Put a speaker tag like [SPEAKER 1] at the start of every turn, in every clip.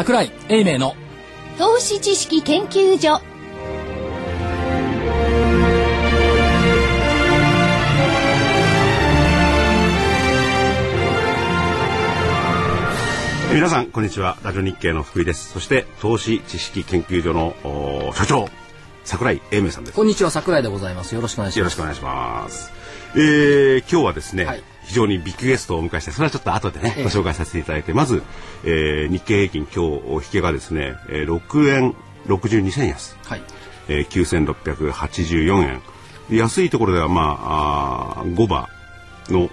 [SPEAKER 1] 桜井英明の
[SPEAKER 2] 投資知識研究所。
[SPEAKER 3] 皆さんこんにちは。ラジオ日経の福井です。そして投資知識研究所のお所長桜井英明さんです。
[SPEAKER 1] こんにちは桜井でございます。よろしくお願いします。
[SPEAKER 3] よろしくお願いします。えー、今日はですね、
[SPEAKER 1] はい
[SPEAKER 3] 非常にビッグゲストをお迎えしてそれはちょっと後でね、
[SPEAKER 1] ええ。
[SPEAKER 3] ご紹介させていただいてまず、えー、日経平均今日引けがですね、えー、6円62銭安。
[SPEAKER 1] はい。
[SPEAKER 3] えー、9684円。安いところではまああー5番の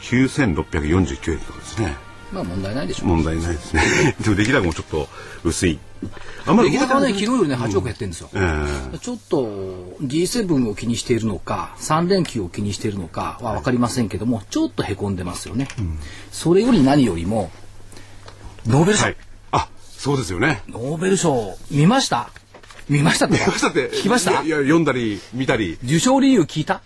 [SPEAKER 3] 9649円とかですね。
[SPEAKER 1] まあ問題ないでしょう。
[SPEAKER 3] 問題ないですね。でも出来高もちょっと薄いあんまり
[SPEAKER 1] 出来高はね昨日よりね。8億減ってるんですよ、
[SPEAKER 3] えー
[SPEAKER 1] ちょっと G7 を気にしているのか3連休を気にしているのかは分かりませんけどもちょっとへこんでますよね、それより何よりもノーベル賞、
[SPEAKER 3] はい。あそうですよね。
[SPEAKER 1] ノーベル賞。見ました？見ましたとか？
[SPEAKER 3] だって。
[SPEAKER 1] 聞きました？
[SPEAKER 3] いや読んだり見たり。
[SPEAKER 1] 受賞理由聞いた？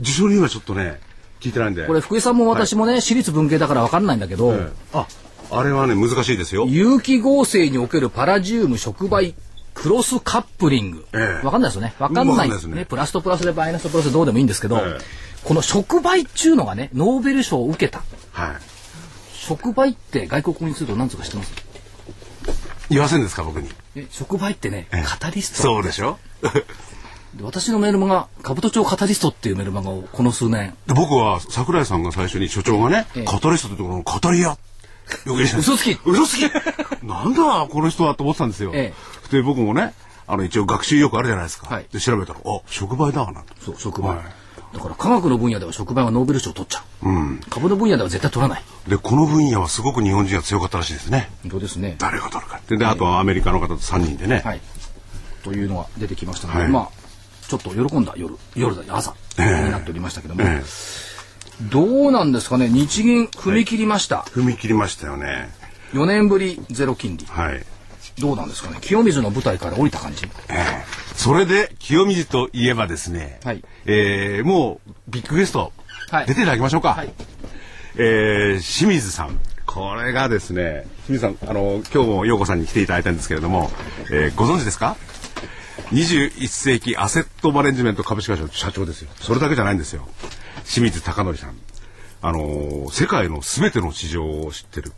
[SPEAKER 3] 受賞理由はちょっとね聞いてないんで。
[SPEAKER 1] これ福井さんも私もね、私立文系だから分かんないんだけど、
[SPEAKER 3] ええ。ああれはね難しいですよ。
[SPEAKER 1] 有機合成におけるパラジウム触媒クロスカップリング、
[SPEAKER 3] ええ。
[SPEAKER 1] わかんないですよね。わかんない
[SPEAKER 3] ですね。
[SPEAKER 1] プラスとプラスでマイナスとプラスでどうでもいいんですけど、
[SPEAKER 3] ええ。
[SPEAKER 1] この触媒っちゅうのがねノーベル賞を受けた。
[SPEAKER 3] はい。
[SPEAKER 1] 触媒って外国語にすると何つうか知ってます？
[SPEAKER 3] 言わせんですか僕に？
[SPEAKER 1] え触媒ってね、
[SPEAKER 3] ええ。
[SPEAKER 1] カタリスト。
[SPEAKER 3] そうでしょ？
[SPEAKER 1] で私のメルマガ「兜町カタリスト」っていうメルマガをこの数年。
[SPEAKER 3] で僕は桜井さんが最初に所長がね、
[SPEAKER 1] ええ。
[SPEAKER 3] カタリストってところの語り屋
[SPEAKER 1] 嘘つき。
[SPEAKER 3] 嘘つき。なんだこの人はと思ってたんですよ、
[SPEAKER 1] え
[SPEAKER 3] で僕もねあの一応学習意欲あるじゃないですか、
[SPEAKER 1] はい。
[SPEAKER 3] で調べたらあ触媒だなと。
[SPEAKER 1] そう触媒、
[SPEAKER 3] はい。
[SPEAKER 1] だから科学の分野では触媒はノーベル賞を取っちゃう、株の分野では絶対取らない。
[SPEAKER 3] でこの分野はすごく日本人が強かったらしいですね。
[SPEAKER 1] 本当ですね。
[SPEAKER 3] 誰が取るかでであとはアメリカの方と3人でね、
[SPEAKER 1] はい、というのが出てきましたので、
[SPEAKER 3] はい。
[SPEAKER 1] まあちょっと喜んだ夜夜だ朝
[SPEAKER 3] ええ。
[SPEAKER 1] になっておりましたけども、
[SPEAKER 3] ええ
[SPEAKER 1] どうなんですかね。日銀踏み切りました、
[SPEAKER 3] 踏み切りましたよね。
[SPEAKER 1] 4年ぶりゼロ金利。
[SPEAKER 3] はい。
[SPEAKER 1] どうなんですかね。清水の舞台から降りた感じ。
[SPEAKER 3] ええ。それで清水といえばですね、
[SPEAKER 1] はい。
[SPEAKER 3] えーもうビッグゲスト、
[SPEAKER 1] はい。
[SPEAKER 3] 出ていただきましょうか、
[SPEAKER 1] はい。
[SPEAKER 3] えー清水さん。これがですね清水さんあの今日も陽子さんに来ていただいたんですけれども、えーご存知ですか？21世紀アセットマネジメント株式会社の社長ですよ。それだけじゃないんですよ清水貴則さん。あのー世界の全ての市場を知ってる。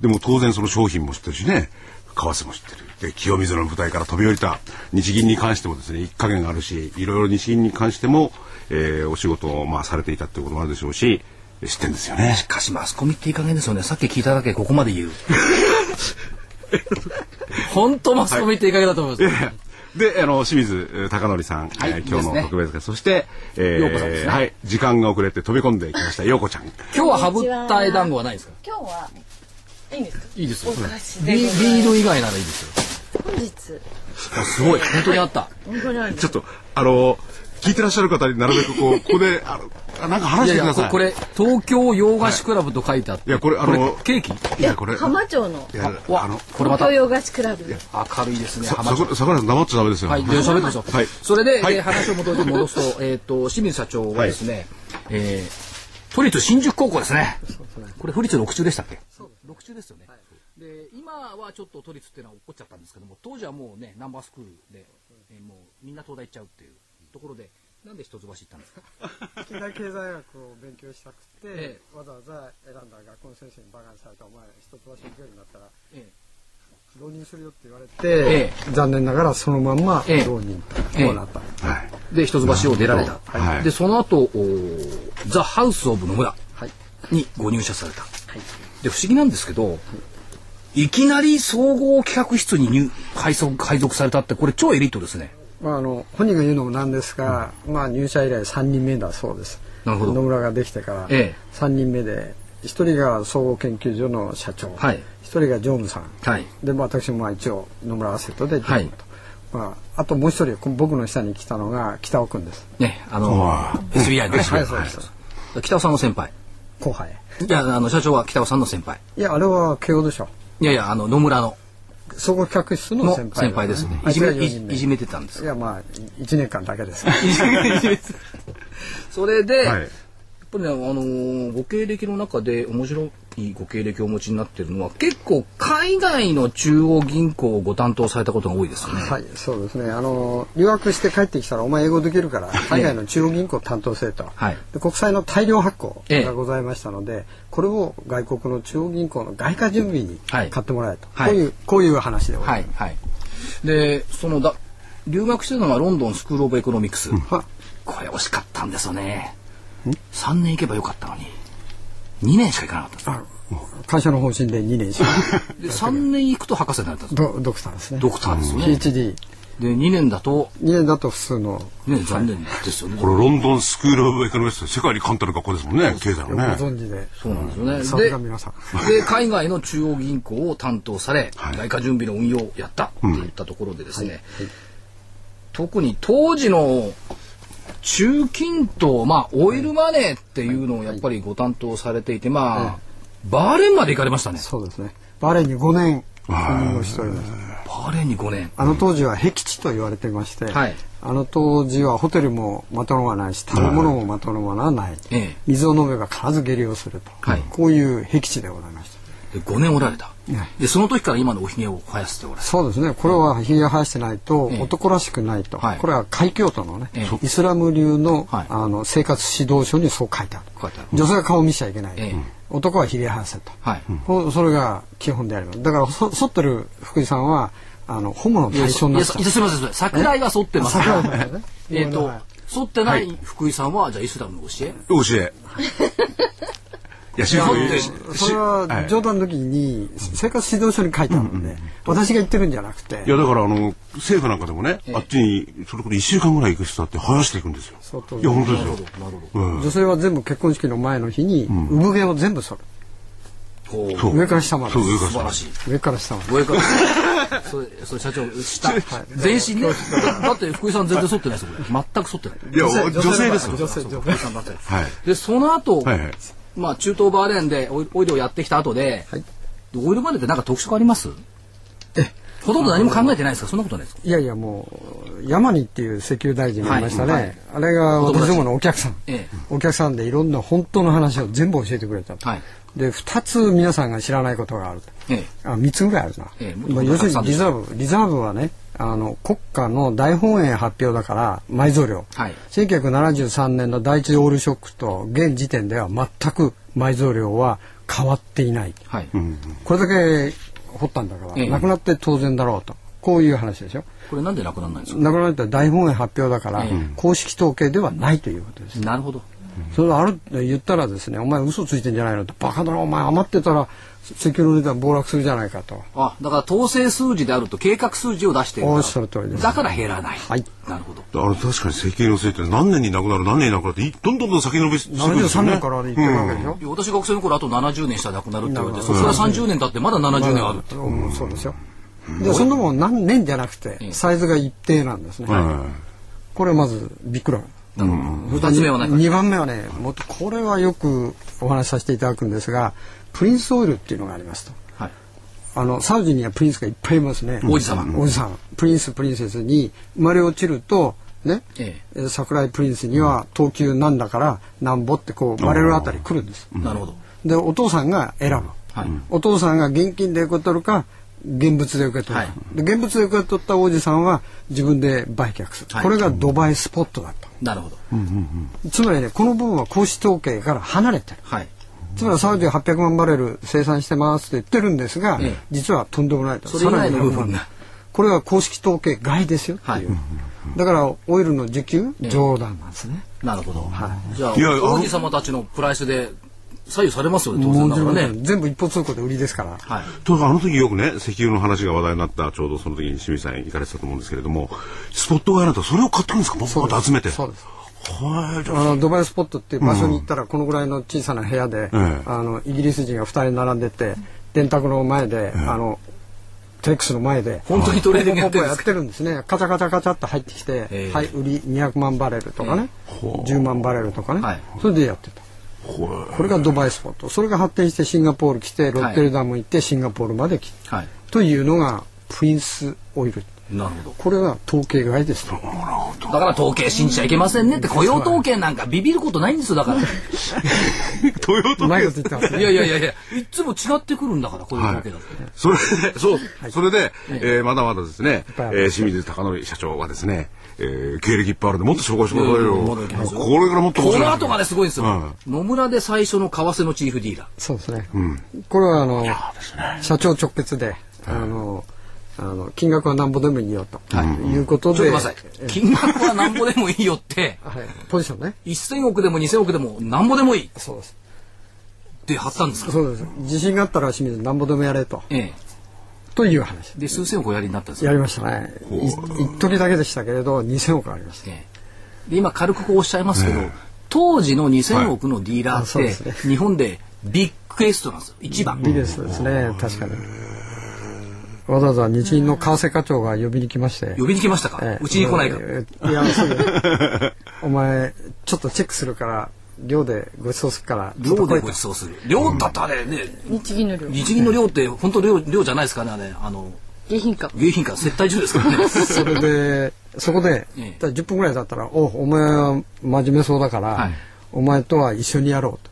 [SPEAKER 3] でも当然その商品も知ってるしね。為替も知ってる。で清水の舞台から飛び降りた。日銀に関してもですね一加減あるしいろいろ日銀に関しても、えーお仕事をまあされていたっていうこともあるでしょうし知ってるんですよね。
[SPEAKER 1] しかしマスコミっていい加減ですよね。さっき聞いただけここまで言える 本当マスコミっていい加減だと思います、
[SPEAKER 3] で、あの清水えー貴則さん、
[SPEAKER 1] はい
[SPEAKER 3] えー今日の特別会、そして、え
[SPEAKER 1] 陽子さんですね。
[SPEAKER 3] はい、時間が遅れて飛び込んできました陽子ちゃん。
[SPEAKER 1] 今日は羽二重団子はないですか？
[SPEAKER 4] 今日はいいんですか？
[SPEAKER 1] いいですよ。ビール以外ならいいですよ。
[SPEAKER 4] 本日。
[SPEAKER 1] あすごい。本当にあった。
[SPEAKER 4] 本当にある。んです
[SPEAKER 3] ちょっとあの聞いてらっしゃる方になるべくこう ここであのあなんか話
[SPEAKER 1] いやいや
[SPEAKER 3] してください。
[SPEAKER 1] これ東京洋菓子クラブと書いてあって、
[SPEAKER 3] いやこれあの
[SPEAKER 1] ケーキ？
[SPEAKER 3] いやこれ
[SPEAKER 4] 浜町の。
[SPEAKER 3] いや
[SPEAKER 1] わ
[SPEAKER 3] あの
[SPEAKER 1] これまた。
[SPEAKER 4] 東洋菓子クラブ。
[SPEAKER 1] 明るいですね
[SPEAKER 3] さ
[SPEAKER 1] 浜町。
[SPEAKER 3] さ桜井さん黙っちゃダメですよ。
[SPEAKER 1] はい、で喋ってましょう。
[SPEAKER 3] はい。
[SPEAKER 1] それで、
[SPEAKER 3] はい。
[SPEAKER 1] えー話を戻して戻すと、えっ、と、清水社長はですね、えー都立新宿高校ですね。これ、府立六中でしたっけ？六中ですよね。で、今はちょっと都立っていうのは起こっちゃったんですけども、当時はもうね、ナンバースクールで、えーもうみんな東大行っちゃうっていうところで、なんで一橋行ったんですか？
[SPEAKER 5] 近代経済学を勉強したくて、
[SPEAKER 1] え
[SPEAKER 5] わざわざ選んだ学校の先生に馬鹿にされたお前一橋行けるんだったら
[SPEAKER 1] え
[SPEAKER 5] 浪人するよって言われて、
[SPEAKER 1] え
[SPEAKER 5] 残念ながらそのまんま
[SPEAKER 1] ええ
[SPEAKER 5] 浪人
[SPEAKER 1] ええ。
[SPEAKER 5] となった、
[SPEAKER 3] はい。
[SPEAKER 1] えで、一橋を出られた。
[SPEAKER 3] はい。
[SPEAKER 1] で、その後、おーザ・ハウス・オブ・野村
[SPEAKER 5] はい。
[SPEAKER 1] にご入社された。で、不思議なんですけど、いきなり総合企画室に入配属配属されたって、これ超エリートですね。
[SPEAKER 5] まあ、あの本人が言うのもなんですが、まあ、入社以来3人目だそうです。
[SPEAKER 1] なるほど。
[SPEAKER 5] 野村ができてから
[SPEAKER 1] ええ。
[SPEAKER 5] 3人目で1人が総合研究所の社長、
[SPEAKER 1] はい。
[SPEAKER 5] 1人が常務さん、
[SPEAKER 1] はい。
[SPEAKER 5] で、まあ、私もまあ一応野村アセットで常務と、まあ、あともう一人僕の下に来たのが北尾君です。
[SPEAKER 1] ね、あの、SBI の、
[SPEAKER 5] はいそうです。
[SPEAKER 1] 北尾さんの先輩。
[SPEAKER 5] 後輩。
[SPEAKER 1] いや、あの、社長は北尾さんの先輩。
[SPEAKER 5] いやあれは慶応でしょ。
[SPEAKER 1] いやいや、あの、野村の、
[SPEAKER 5] 総合企画室の
[SPEAKER 1] の
[SPEAKER 5] 先輩
[SPEAKER 1] ですね。
[SPEAKER 5] あ
[SPEAKER 1] いじめ、いいじめてたんです
[SPEAKER 5] い。やまあ1年間だけです
[SPEAKER 1] それで、
[SPEAKER 3] はい
[SPEAKER 1] やっぱりね、あのーご経歴の中で面白にご経歴をお持ちになっているのは結構海外の中央銀行をご担当されたことが多いですよね。
[SPEAKER 5] はい、そうですね。あの留学して帰ってきたらお前英語できるから海外の中央銀行を担当せいと、
[SPEAKER 1] はい
[SPEAKER 5] で国債の大量発行
[SPEAKER 1] ええ
[SPEAKER 5] がございましたので、これを外国の中央銀行の外貨準備に
[SPEAKER 1] はい
[SPEAKER 5] 買ってもらえと、
[SPEAKER 1] はい
[SPEAKER 5] こういうこういう話でございます。
[SPEAKER 1] はいはい。でそのだ留学してるのはロンドンスクール・オブ・エコノミクス。
[SPEAKER 5] は
[SPEAKER 1] これ惜しかったんですよね。3年行けばよかったのに2年しか行かなかったんで
[SPEAKER 5] あ会社の方針で2年し
[SPEAKER 1] す。で3年行くと博士になれたんです。
[SPEAKER 5] ドドクターですね。
[SPEAKER 1] ドクターですよね。
[SPEAKER 5] PhD
[SPEAKER 1] で2年だと
[SPEAKER 5] ？2年だと普通の
[SPEAKER 1] ね残念ですよね。
[SPEAKER 3] これロンドンスクールオブエコノミスト世界に簡単な学校ですもんね経済の
[SPEAKER 5] ご
[SPEAKER 3] ね
[SPEAKER 5] 存知で、
[SPEAKER 1] そうなんですよね。
[SPEAKER 5] さすが皆さん。
[SPEAKER 1] で海外の中央銀行を担当され、外貨準備の運用をやったって言ったところでですね、特に当時の中近東、まあ、オイルマネーっていうのをやっぱりご担当されていて、まあ、バーレーンまで行かれましたね。
[SPEAKER 5] そうですね。バレーに5年運用しております。
[SPEAKER 1] バーレーンに5年。
[SPEAKER 5] あの当時は僻地と言われていまして、
[SPEAKER 1] はい
[SPEAKER 5] あの当時はホテルもまともがないし食べ物もまともがない、
[SPEAKER 1] ええ
[SPEAKER 5] 水を飲めば必ず下痢をすると、
[SPEAKER 1] はい
[SPEAKER 5] こういう僻地でございました
[SPEAKER 1] で5年おられた。
[SPEAKER 5] ね。
[SPEAKER 1] で、その時から今のおひげを生やしておられた。
[SPEAKER 5] そうですね。これはひげ生やしてないと
[SPEAKER 1] ええ。
[SPEAKER 5] 男らしくないと、
[SPEAKER 1] はい。
[SPEAKER 5] これは海峡都のね、
[SPEAKER 1] ええ。
[SPEAKER 5] イスラム流の,、
[SPEAKER 1] はい。
[SPEAKER 5] あの生活指導書にそう書いてある。
[SPEAKER 1] 書いてある。
[SPEAKER 5] 女性は顔を見ちゃいけない、
[SPEAKER 1] ええ。
[SPEAKER 5] 男はひげ生やせと、それが基本であります。だからそ剃ってる福井さんはあのホモの対象に
[SPEAKER 1] いや、
[SPEAKER 5] なっちゃう
[SPEAKER 1] いやすみません。桜井は沿ってます。えっと
[SPEAKER 5] はい、
[SPEAKER 1] 沿ってない福井さんは、じゃあイスラムの教え？
[SPEAKER 3] 教え。い や清水
[SPEAKER 1] いや
[SPEAKER 3] し
[SPEAKER 5] それは
[SPEAKER 3] はい
[SPEAKER 5] 冗談の時に生活指導書に書いてあるんで、私が言ってるんじゃなくて。
[SPEAKER 3] いやだからあの政府なんかでもね、あっちにそれこそ1週間ぐらい行く人だって生やしていくんですよ。
[SPEAKER 5] 相当。
[SPEAKER 3] いや本当ですよ。
[SPEAKER 5] 女性は全部結婚式の前の日に産毛を全部剃る、
[SPEAKER 3] そう。
[SPEAKER 5] 上から下まで。
[SPEAKER 3] そう上から
[SPEAKER 1] 素晴らしい。
[SPEAKER 5] 上から下まで。
[SPEAKER 1] 上から。それ、それ社長、下。全身ね。だって福井さん全然剃ってないですよ、これ。全く剃ってない。
[SPEAKER 3] いや女性ですよ。
[SPEAKER 5] 女性女性
[SPEAKER 1] 福井さんだって。
[SPEAKER 3] はい。
[SPEAKER 1] で、その後、
[SPEAKER 3] はいはい
[SPEAKER 1] まあ中東バーレーンでオイオイルをやってきた後で、
[SPEAKER 5] はい。
[SPEAKER 1] オイルマネーってなんか特色あります？ほとんど何も考えてないですか？そんなことないですか？
[SPEAKER 5] いやいやもう山にっていう石油大臣がいましたね、
[SPEAKER 1] はい。はい
[SPEAKER 5] あれが私どものお客さん、
[SPEAKER 1] ええ。
[SPEAKER 5] お客さんでいろんな本当の話を全部教えてくれたと、
[SPEAKER 1] はい。
[SPEAKER 5] で2つ皆さんが知らないことがあると。
[SPEAKER 1] ええ。
[SPEAKER 5] あ3つぐらいあるな、
[SPEAKER 1] ええ。
[SPEAKER 5] まあ、要するにリザーブリザーブはねあの国家の大本営発表だから埋蔵量、
[SPEAKER 1] はい。
[SPEAKER 5] 1973年の第一オールショックと現時点では全く埋蔵量は変わっていない。
[SPEAKER 1] はい。
[SPEAKER 5] これだけ掘ったんだから、
[SPEAKER 1] ええ。
[SPEAKER 5] なくなって当然だろうと。こういう話でしょ？
[SPEAKER 1] これなんでなくならないんですか
[SPEAKER 5] なくなった大本営発表だから、
[SPEAKER 1] ええ。
[SPEAKER 5] 公式統計ではないということです。
[SPEAKER 1] なるほど。
[SPEAKER 5] それある言ったらですねお前嘘ついてんじゃないのとバカだなお前。余ってたら石油の値段暴落するじゃないかと。
[SPEAKER 1] あ、だから統制数字であると計画数字を出してるから
[SPEAKER 5] おっしゃる通りです。
[SPEAKER 1] だから減らない。
[SPEAKER 5] はい。
[SPEAKER 1] なるほど。
[SPEAKER 3] あの確かに石油のせいって何年になくなる何年になくなるっていどんどんどん先延びしてくるんです
[SPEAKER 5] 73
[SPEAKER 3] よね。
[SPEAKER 5] 年から言ってるわけでしょ、
[SPEAKER 1] いや私学生の頃あと70年したらなくなるって言われて、そこから30年経ってまだ70年あるって。
[SPEAKER 5] うんそうですよ。でそんなもん何年じゃなくてサイズが一定なんですね、
[SPEAKER 3] は
[SPEAKER 5] これまずびっくら
[SPEAKER 1] 二つ目は何か。
[SPEAKER 5] 2番目はねもっとこれはよくお話しさせていただくんですがプリンスオイルっていうのがありますと。
[SPEAKER 1] はい。
[SPEAKER 5] あのサウジにはプリンスがいっぱいいますね。
[SPEAKER 1] 王子様。
[SPEAKER 5] 王子様。プリンスプリンセスに生まれ落ちるとね、
[SPEAKER 1] え
[SPEAKER 5] え。ー桜井プリンスには等級なんだからなんぼってこうバレるあたり来るんです。
[SPEAKER 1] なるほど。
[SPEAKER 5] でお父さんが選ぶ、
[SPEAKER 1] はい。
[SPEAKER 5] お父さんが現金で受け取るか現物で受け取るか、
[SPEAKER 1] は
[SPEAKER 5] で現物で受け取った王子さんは自分で売却する、
[SPEAKER 1] はい。
[SPEAKER 5] これがドバイスポットだった。
[SPEAKER 1] なるほど。
[SPEAKER 5] つまりねこの部分は公式統計から離れてる。
[SPEAKER 1] はい。
[SPEAKER 5] つまりサウジは800万バレル生産してますって言ってるんですが、
[SPEAKER 1] ええ。
[SPEAKER 5] 実はとんでもないと。
[SPEAKER 1] それ以外の部分
[SPEAKER 5] これは公式統計外ですよっていう、
[SPEAKER 1] はい。
[SPEAKER 5] だからオイルの需給冗談なんですね、
[SPEAKER 1] なるほど。じゃあ、
[SPEAKER 3] いやあの
[SPEAKER 1] 王子様たちのプライスで左右されますよね、当然だからね。
[SPEAKER 5] 全部一方通行で売りですから、
[SPEAKER 1] はい。
[SPEAKER 3] とあの時よくね石油の話が話題になったちょうどその時に清水さん行かれてたと思うんですけれどもスポット買いなんてそれを買ってくるんですか？僕また集めて。
[SPEAKER 5] そうです
[SPEAKER 3] あ
[SPEAKER 5] あのドバイスポットっていう場所に行ったらこのぐらいの小さな部屋で、
[SPEAKER 3] ええ。
[SPEAKER 5] あのイギリス人が2人並んでて電卓の前で、あのテレックスの前で
[SPEAKER 1] 本当にトレーディングやってるんですか？
[SPEAKER 5] てるんですね。カチャカチャカチャっと入ってきて、
[SPEAKER 1] ええ。
[SPEAKER 5] はい売り200万バレルとかね、10万バレルとかね、
[SPEAKER 1] はい。
[SPEAKER 5] それでやってた。これがドバイスポット。それが発展してシンガポール来てロッテルダム行ってシンガポールまで来て、
[SPEAKER 1] はい。
[SPEAKER 5] というのがプリンスオイル
[SPEAKER 1] なるほど。
[SPEAKER 5] これは統計外ですと
[SPEAKER 3] なるほど
[SPEAKER 1] だから統計信じちゃいけませんねって雇用統計なんかビビることないんですよだから。
[SPEAKER 3] トヨタ
[SPEAKER 5] うまい
[SPEAKER 1] やいやいやいや、いつも違ってくるんだから雇用統計だって。
[SPEAKER 3] それで、そう、それで、えーまだまだですね、えー清水貴則社長はですね、えー経歴いっぱいあるんで、もっと紹介してくださいよ。これからもっと面
[SPEAKER 1] この後がね、すごいんですよ。
[SPEAKER 3] うん
[SPEAKER 1] 野村で最初の為替のチーフディーラー。
[SPEAKER 5] そうですね。これはあの社長直結で、あのあの金額はなんぼでもいいよということで。
[SPEAKER 1] 金額はなんぼでもいいよって、
[SPEAKER 5] はい、ポジションね。
[SPEAKER 1] 1000億でも2000億でもなんぼでもいいっ
[SPEAKER 5] そうです。
[SPEAKER 1] て貼ったんですか？
[SPEAKER 5] そうです。自信があったら清水なんぼでもやれと
[SPEAKER 1] ええ。
[SPEAKER 5] という話。
[SPEAKER 1] で、数千億おやりになったんですよ。
[SPEAKER 5] やりましたね。い一時だけでしたけれど2000億ありました。
[SPEAKER 1] ええで、今軽くこうおっしゃいますけど、当時の2000億のディーラー
[SPEAKER 5] ですね
[SPEAKER 1] って、日本でビッグエストなんですよ。一番。
[SPEAKER 5] ビデスですね、確かに。わざわざ日銀の為替課長が呼びに来まして。
[SPEAKER 1] 呼びに来ましたか？
[SPEAKER 5] ええ
[SPEAKER 1] うちに来ないか？
[SPEAKER 5] ええいや、すぐ。お前、ちょっとチェックするから、寮でご馳走するから、ちょっと来いと
[SPEAKER 1] 量でご馳走する。量だったらね、ね
[SPEAKER 4] 日銀の量
[SPEAKER 1] 日銀の量って本当量量じゃないですかね、あれ。あの、
[SPEAKER 4] 下品か
[SPEAKER 1] 迎賓館接待所ですからね。
[SPEAKER 5] それで、そこで、
[SPEAKER 1] ええ
[SPEAKER 5] だから10分ぐらいだったら、お、お前は真面目そうだから、
[SPEAKER 1] はい
[SPEAKER 5] お前とは一緒にやろうと。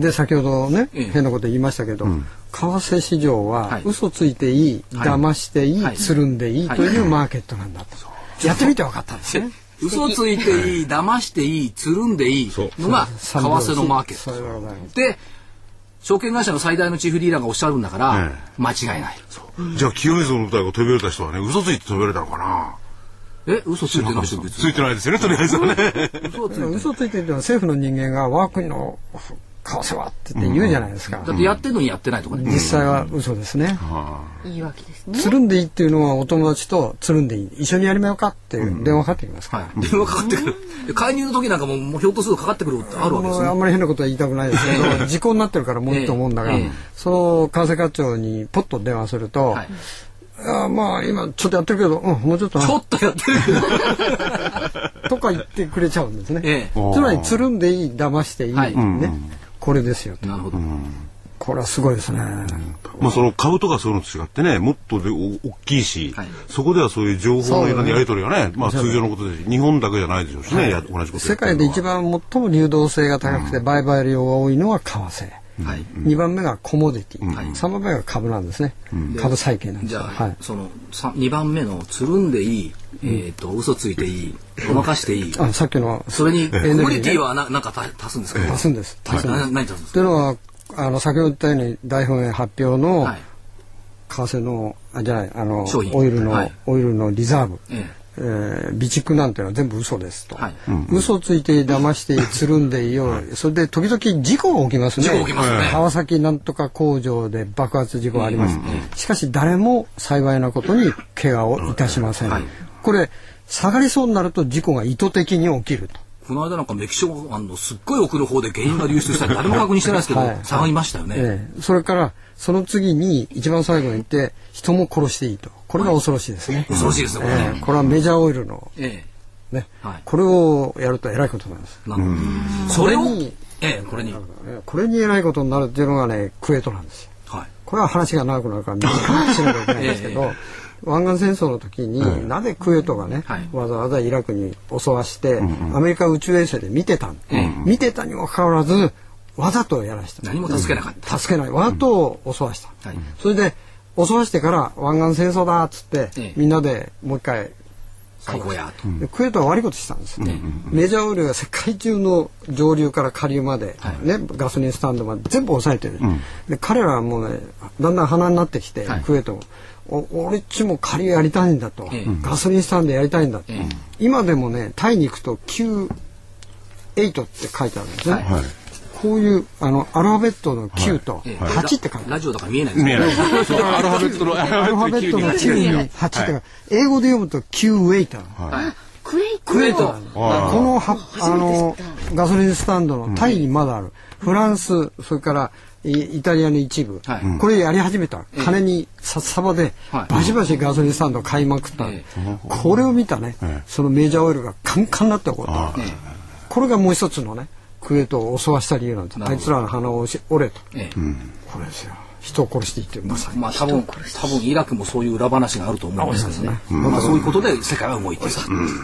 [SPEAKER 5] で、先ほどね、
[SPEAKER 1] ええ。
[SPEAKER 5] 変なこと言いましたけど、為替市場
[SPEAKER 1] は
[SPEAKER 5] はい。嘘ついていい、
[SPEAKER 1] はい。
[SPEAKER 5] 騙していい、
[SPEAKER 1] はい。
[SPEAKER 5] つるんでいいというマーケットなんだと。やってみて分かったんですね。
[SPEAKER 1] 嘘ついていい、騙していい、つるんでいいのが為替のマーケット。
[SPEAKER 5] で
[SPEAKER 1] 証券会社の最大のチーフディーラーがおっしゃるんだから
[SPEAKER 3] え、
[SPEAKER 1] 間違いない。
[SPEAKER 3] じゃあ、清水の舞台を飛び降りた人はね、嘘ついて飛び降りたのかな？
[SPEAKER 1] え、嘘ついてない人別
[SPEAKER 3] ついてないですよね、とりあえずはね。
[SPEAKER 1] 嘘はついて
[SPEAKER 5] 嘘ついてるのは政府の人間が我が国の為替はって言って言うじゃないですか。
[SPEAKER 1] だってやってんのにやってないとかね。
[SPEAKER 5] 実際は嘘ですね。
[SPEAKER 4] 言い訳ですね
[SPEAKER 5] つるんでいいっていうのはお友達とつるんでいい。一緒にやりまようかっていう電話かかってきますから。
[SPEAKER 1] はい。電話かかってくる。で介入の時なんかももうひょっとするとかかってくるってあるわけですね。
[SPEAKER 5] あんまり変なことは言いたくないですけど、時効になってるからもういいと思うんだが、その為替課長にポッと電話すると、
[SPEAKER 1] はい
[SPEAKER 5] あまあ今ちょっとやってるけど、うん、もうちょっとな
[SPEAKER 1] ちょっとやってるけど。
[SPEAKER 5] とか言ってくれちゃうんですね。
[SPEAKER 1] ええ
[SPEAKER 5] つまりつるんでいい、騙していい、
[SPEAKER 1] はい
[SPEAKER 5] ね、これですよと。
[SPEAKER 1] なるほど。
[SPEAKER 5] これはすごいですね。
[SPEAKER 3] まあ、その株とかそういうのと違ってね、もっとでお大きいし、
[SPEAKER 1] はい
[SPEAKER 3] そこではそういう情報のやり取りがね、まあ通常のことですし、日本だけじゃないでしょうしね、や同じことや
[SPEAKER 5] 世界で一番最も流動性が高くて売買量が多いのは為替。
[SPEAKER 1] はい。
[SPEAKER 5] 2番目がコモディティ、
[SPEAKER 1] はい。
[SPEAKER 5] 3番目が株なんですね、株債券なんです。よ
[SPEAKER 1] じゃあ、
[SPEAKER 5] はい、
[SPEAKER 1] そのさ2番目のつるんでいい、えっ、と嘘ついていい、ごまかしていい。
[SPEAKER 5] あさっきの
[SPEAKER 1] それにコ
[SPEAKER 5] エネルギーね。
[SPEAKER 1] ミュニティはななんか足足すんですか？
[SPEAKER 5] 足すんです。足すんです、
[SPEAKER 1] な何足すんですか？
[SPEAKER 5] というのはあの先ほど言ったように大本営発表の
[SPEAKER 1] はい。
[SPEAKER 5] 為替のあじゃないあの
[SPEAKER 1] 商品。
[SPEAKER 5] オイルの、
[SPEAKER 1] はい。
[SPEAKER 5] オイルのリザーブ、
[SPEAKER 1] え
[SPEAKER 5] えー備蓄なんていうのは全部嘘ですと、
[SPEAKER 1] はい。
[SPEAKER 5] 嘘ついて騙してつるんでいい。よそれで時々事故が起きますね。
[SPEAKER 1] 事故起きますね。
[SPEAKER 5] 川崎なんとか工場で爆発事故があります、しかし誰も幸いなことに怪我をいたしません、
[SPEAKER 1] はい。
[SPEAKER 5] これ下がりそうになると事故が意図的に起きると。
[SPEAKER 1] この間なんかメキシコ湾のすっごい奥の方で原因が流出したり誰も確認してないですけど、
[SPEAKER 5] はい。
[SPEAKER 1] 下がりましたよね。
[SPEAKER 5] ええ。それからその次に一番最後に言って人も殺していいとこれが恐ろしいですね、
[SPEAKER 1] 恐ろしいですね、これね。
[SPEAKER 5] ええこれはメジャーオイルの
[SPEAKER 1] え
[SPEAKER 5] ね、
[SPEAKER 1] はい。
[SPEAKER 5] これをやるとえらいことなんです。
[SPEAKER 1] えなそれを
[SPEAKER 5] これに、
[SPEAKER 1] ええこれに。
[SPEAKER 5] えこれにえらいことになるっていうのがねクウェートなんですよ。
[SPEAKER 1] はい。
[SPEAKER 5] これは話が長くなるから短くしなきゃいけないんですけど、湾岸戦争の時に、なぜクウェートがね、
[SPEAKER 1] はい。
[SPEAKER 5] わざわざイラクに襲わして、アメリカ宇宙衛星で見てたん、見てたにもかかわらずわざとやらした。
[SPEAKER 1] 何も助けなかった。
[SPEAKER 5] 助けない。わざと襲わした、
[SPEAKER 1] はい。
[SPEAKER 5] それで襲わしてから湾岸戦争だっつって、
[SPEAKER 1] ええ。
[SPEAKER 5] みんなでもう一回
[SPEAKER 1] 最後やと。
[SPEAKER 5] でクウェートは悪いことしたんです、メジャーオイルが世界中の上流から下流まで、
[SPEAKER 1] はい。
[SPEAKER 5] ね、ガソリンスタンドまで全部抑えてる、で彼らはもうねだんだん鼻になってきて、
[SPEAKER 1] はい。
[SPEAKER 5] クウェートもお俺っちも下流やりたいんだと、
[SPEAKER 1] ええ。
[SPEAKER 5] ガソリンスタンドやりたいんだと、
[SPEAKER 1] ええ
[SPEAKER 5] 今でもねタイに行くと Q8 って書いてあるんですね、
[SPEAKER 1] はい
[SPEAKER 5] こういうあのアルファベットの Q と
[SPEAKER 1] ええ
[SPEAKER 5] 8って書
[SPEAKER 1] ラジオだから見えないです
[SPEAKER 3] 見えない。アルファベットの、ア
[SPEAKER 5] アルファベットの Q に8って書いてある。英語で読むと Q8 なの
[SPEAKER 4] クエイト
[SPEAKER 1] クエート。
[SPEAKER 5] このはあのガソリンスタンドのタイにまだある、フランスそれからイイタリアの一部、
[SPEAKER 1] はい。
[SPEAKER 5] これやり始めた、金に札束で
[SPEAKER 1] はい。
[SPEAKER 5] バシバシガソリンスタンドを買いまくった、
[SPEAKER 1] え
[SPEAKER 5] これを見たね、そのメジャーオイルがカンカンになった。こと、これがもう一つのねクウェートを襲わした理由なんですあいつらの鼻を折れと、
[SPEAKER 1] ええ。
[SPEAKER 5] これですよ。人を殺していってるまさに。
[SPEAKER 1] まあ多分多分イラクもそういう裏話があると思うんですけどね、まあ、そういうことで世界は動いている。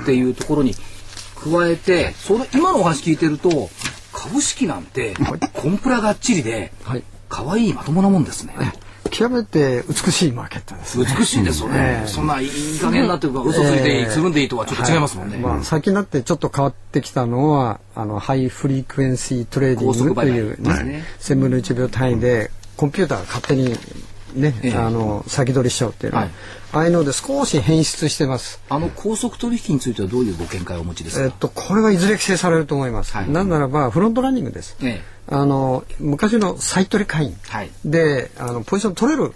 [SPEAKER 1] っていうところに加えてそれ今のお話聞いてると株式なんてコンプラがっちりで
[SPEAKER 5] はい。
[SPEAKER 1] 可愛いまともなもんですね。
[SPEAKER 5] 極めて美しいマーケットですね。
[SPEAKER 1] 美しいですよね。そんないい加減なっていうか嘘ついていい、つるんでいいとはちょっと違いますもんね。
[SPEAKER 5] まあ、最近になってちょっと変わってきたのはあの high frequency trading という、
[SPEAKER 1] ね
[SPEAKER 5] 1000分の1秒単位でコンピューターが勝手にね、
[SPEAKER 1] ええ。
[SPEAKER 5] あの先取りしちゃうっていうのは、
[SPEAKER 1] はい。
[SPEAKER 5] ああいうので少し変質してます。
[SPEAKER 1] あの高速取引についてはどういうご見解をお持ちですか、
[SPEAKER 5] えっと、これはいずれ規制されると思います。
[SPEAKER 1] はい。
[SPEAKER 5] なんならばフロントランニングです。
[SPEAKER 1] え
[SPEAKER 5] あの昔のサイトリ会員。
[SPEAKER 1] はい。
[SPEAKER 5] であのポジション取れる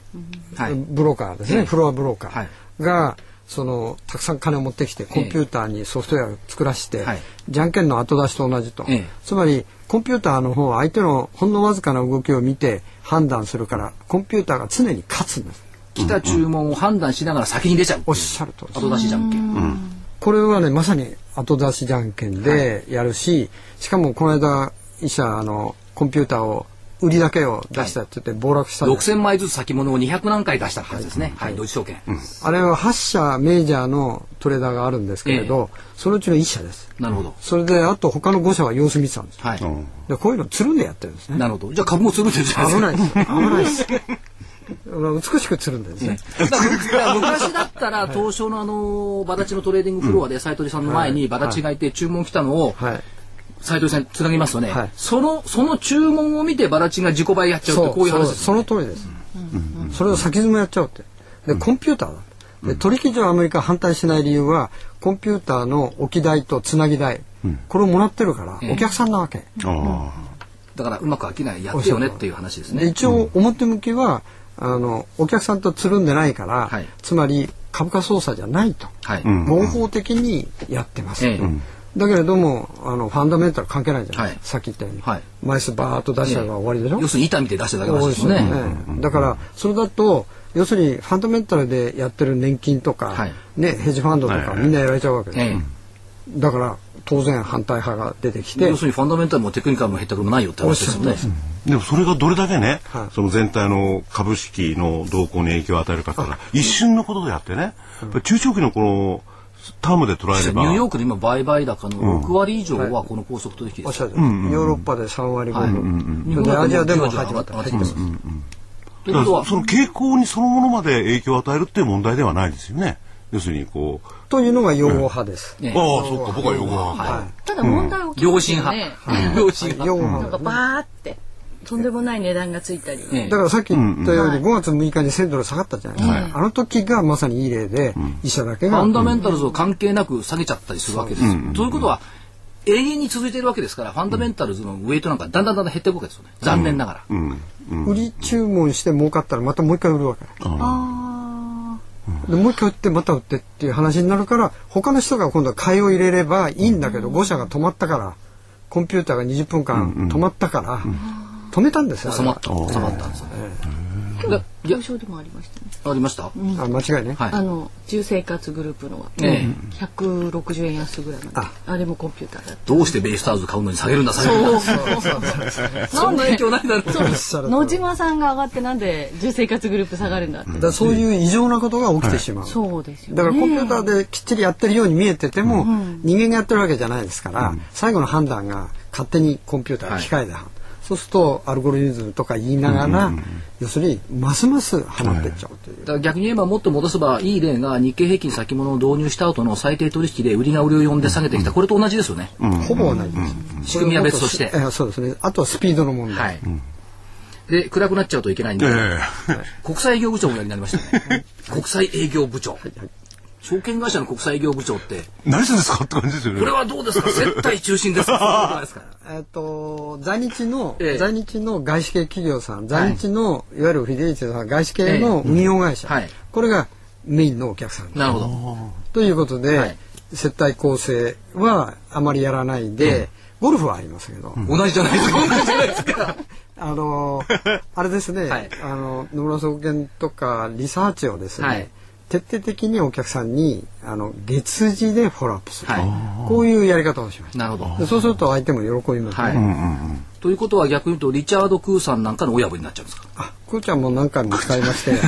[SPEAKER 1] はい。
[SPEAKER 5] ブローカーですね、
[SPEAKER 1] ええ。
[SPEAKER 5] フロアブローカ
[SPEAKER 1] はい。
[SPEAKER 5] ーが、そのたくさん金を持ってきてコンピューターにソフトウェアを作らせて、
[SPEAKER 1] はい。
[SPEAKER 5] じゃんけんの後出しと同じと、
[SPEAKER 1] ええ。
[SPEAKER 5] つまりコンピューターの方は相手のほんのわずかな動きを見て判断するからコンピューターが常に勝つんです。
[SPEAKER 1] 来た注文を判断しながら先に出ちゃう。
[SPEAKER 5] おっしゃるとり。です
[SPEAKER 1] 後出しじゃんけん。
[SPEAKER 5] これはねまさに後出しじゃんけんでやるし、しかもこの間医者あのコンピューターを売りだけを出したって言って暴落したんです、
[SPEAKER 1] 6000枚ずつ先物を200何回出したってやつですね。はい、ドイツ証券。
[SPEAKER 5] あれは8社メジャーのトレーダーがあるんですけれど、そのうちの1社です。
[SPEAKER 1] なるほど。
[SPEAKER 5] それであと他の5社は様子見てたんですよ。
[SPEAKER 1] はい。
[SPEAKER 5] でこういうのつるんでやってるんですね。
[SPEAKER 1] なるほど。じゃあ株もつるんでるじゃないですか。
[SPEAKER 5] 危ないです。危ないです。美しくつるんでですね、
[SPEAKER 1] 昔だったら東証のあの場立ちのトレーディングフロアで斉藤さんの前に場立ちがいて注文来たのを
[SPEAKER 5] はい
[SPEAKER 1] 斉藤さんにつなぎますよね、
[SPEAKER 5] はい。
[SPEAKER 1] そのその注文を見て場立ちが自己売買やっちゃうってこういう話です
[SPEAKER 5] その通りです、それを先詰めやっちゃうって。でコンピューターだ。で取引所アメリカ反対しない理由はコンピューターの置き代とつなぎ代、これをもらってるからお客さんなわけ、
[SPEAKER 3] あ
[SPEAKER 1] だからうまく飽きないやってよねっていう話です
[SPEAKER 5] で
[SPEAKER 1] ね
[SPEAKER 5] 一応表向きはあのお客さんとつるんでないから、
[SPEAKER 1] はい。
[SPEAKER 5] つまり株価操作じゃないと、
[SPEAKER 1] はい、
[SPEAKER 5] 合法的にやってます、
[SPEAKER 1] ええ
[SPEAKER 5] だけれどもあのファンダメンタル関係ないじゃない、
[SPEAKER 1] はい。
[SPEAKER 5] さっき言ったように、
[SPEAKER 1] はい。
[SPEAKER 5] 枚数バーッと出したら終わりでしょ、
[SPEAKER 1] 要するに板見て出しただけですよね。
[SPEAKER 5] ええだからそれだと要するにファンダメンタルでやってる年金とか、
[SPEAKER 1] はい。
[SPEAKER 5] ね、ヘッジファンドとかみんなやられちゃうわけです、
[SPEAKER 1] え
[SPEAKER 5] だから当然反対派が出てき
[SPEAKER 1] え
[SPEAKER 5] て。
[SPEAKER 1] 要するにファンダメンタルもテクニカルもヘッダクもないよって話ですよね。
[SPEAKER 3] でもそれがどれだけね、
[SPEAKER 5] はい。
[SPEAKER 3] その全体の株式の動向に影響を与えるかって一瞬のことであってね、やっぱり中長期のこのタームで捉えれば。
[SPEAKER 1] ニューヨークで今売買高の6割以上はこの高速取引です。よ、
[SPEAKER 5] おっしゃる、ヨーロッパで3割5分、
[SPEAKER 1] 日本だと
[SPEAKER 5] でアジアでも
[SPEAKER 1] 10
[SPEAKER 5] 始まっ
[SPEAKER 1] てます。という
[SPEAKER 3] だ
[SPEAKER 1] ことは
[SPEAKER 3] からその傾向にそのものまで影響を与えるっていう問題ではないですよね。要するにこう。
[SPEAKER 5] というのが用語派です、
[SPEAKER 1] ね
[SPEAKER 3] ああそっか僕は横が
[SPEAKER 4] ただ問題起き
[SPEAKER 1] 良
[SPEAKER 4] ますよ
[SPEAKER 1] 心派。
[SPEAKER 4] ね。
[SPEAKER 1] 良心派。
[SPEAKER 4] なんか
[SPEAKER 5] 派
[SPEAKER 4] バーってとんでもない値段がついたり。
[SPEAKER 1] ええ。
[SPEAKER 5] だからさっき言ったように5月6日に1000ドル下がったじゃない。ですか、あの時がまさにいい例で、医者だけが。
[SPEAKER 1] ファンダメンタルズを関係なく下げちゃったりするわけです。よ。ということは永遠に続いているわけですからファンダメンタルズのウェイトなんかだんだんだんだん減っていくわけですよね。残念ながら、
[SPEAKER 5] 売り注文して儲かったらまたもう一回売るわけ。でもう一回売ってまた売ってっていう話になるから他の人が今度は買いを入れればいいんだけど5社が止まったからコンピューターが20分間止まったから止めたんですよ、
[SPEAKER 1] 収まった。収まったんですよね、だいや。
[SPEAKER 4] 東証でもありましたね。
[SPEAKER 1] ありました、
[SPEAKER 5] あ間違いね、
[SPEAKER 1] はい。
[SPEAKER 4] あの住生活グループのは
[SPEAKER 1] ええ。
[SPEAKER 4] 160円安ぐらいまで。
[SPEAKER 5] あ
[SPEAKER 4] あれもコンピューター
[SPEAKER 1] どうしてベイスターズ買うのに下げるんだ下げるんだ。そ んな影響ないだろう。
[SPEAKER 5] おっしゃる通り
[SPEAKER 4] 野島さんが上がってなんで住生活グループ下がるんだって、
[SPEAKER 5] だそういう異常なことが起きてしまう、
[SPEAKER 4] そうですよね。
[SPEAKER 5] だからコンピューターできっちりやってるように見えてても、人間がやってるわけじゃないですから、最後の判断が勝手にコンピューター、機械で判断そうするとアルゴリズムとか言いながら、要するにますますはまってっちゃうという、
[SPEAKER 1] だから逆に言えばもっと戻せばいい例が日経平均先物を導入した後の最低取引で売りが売りを呼んで下げてきた、これと同じですよね、
[SPEAKER 5] ほぼ同じです、
[SPEAKER 1] 仕組みは別として。
[SPEAKER 5] ええそうですね。あとはスピードの問題、
[SPEAKER 1] はい、で暗くなっちゃうといけないんで、
[SPEAKER 3] え
[SPEAKER 1] 国際営業部長もやりになりました。ね国際営業部長、証券会社の国際営業部長って。
[SPEAKER 3] え何するんですかって感じですよね。
[SPEAKER 1] これはどうですか？接待中心ですか？そういうことですか？
[SPEAKER 5] えっと在日の、
[SPEAKER 1] ええ。
[SPEAKER 5] 在日の外資系企業さん在日の、い、わゆるフィデリティさん外資系の運用会社、
[SPEAKER 1] はい。
[SPEAKER 5] これがメインのお客さん。
[SPEAKER 1] なるほど。
[SPEAKER 5] ということで、
[SPEAKER 1] はい。
[SPEAKER 5] 接待構成はあまりやらないで、ゴルフはありますけど、
[SPEAKER 1] 同じじゃないですか。同じじゃないですか。
[SPEAKER 5] あのーあれですね、
[SPEAKER 1] はい。
[SPEAKER 5] あの野村総研とかリサーチをですね、
[SPEAKER 1] はい
[SPEAKER 5] 徹底的にお客さんにあの月次でフォローアップする、
[SPEAKER 1] はい。
[SPEAKER 5] こういうやり方をしました。
[SPEAKER 1] なるほど。
[SPEAKER 5] でそうすると相手も喜びますね。
[SPEAKER 1] はい。ということは逆に言うとリチャード・クーさんなんかの親分になっちゃうんですか？
[SPEAKER 5] あクーちゃんも何回も使いまして。あ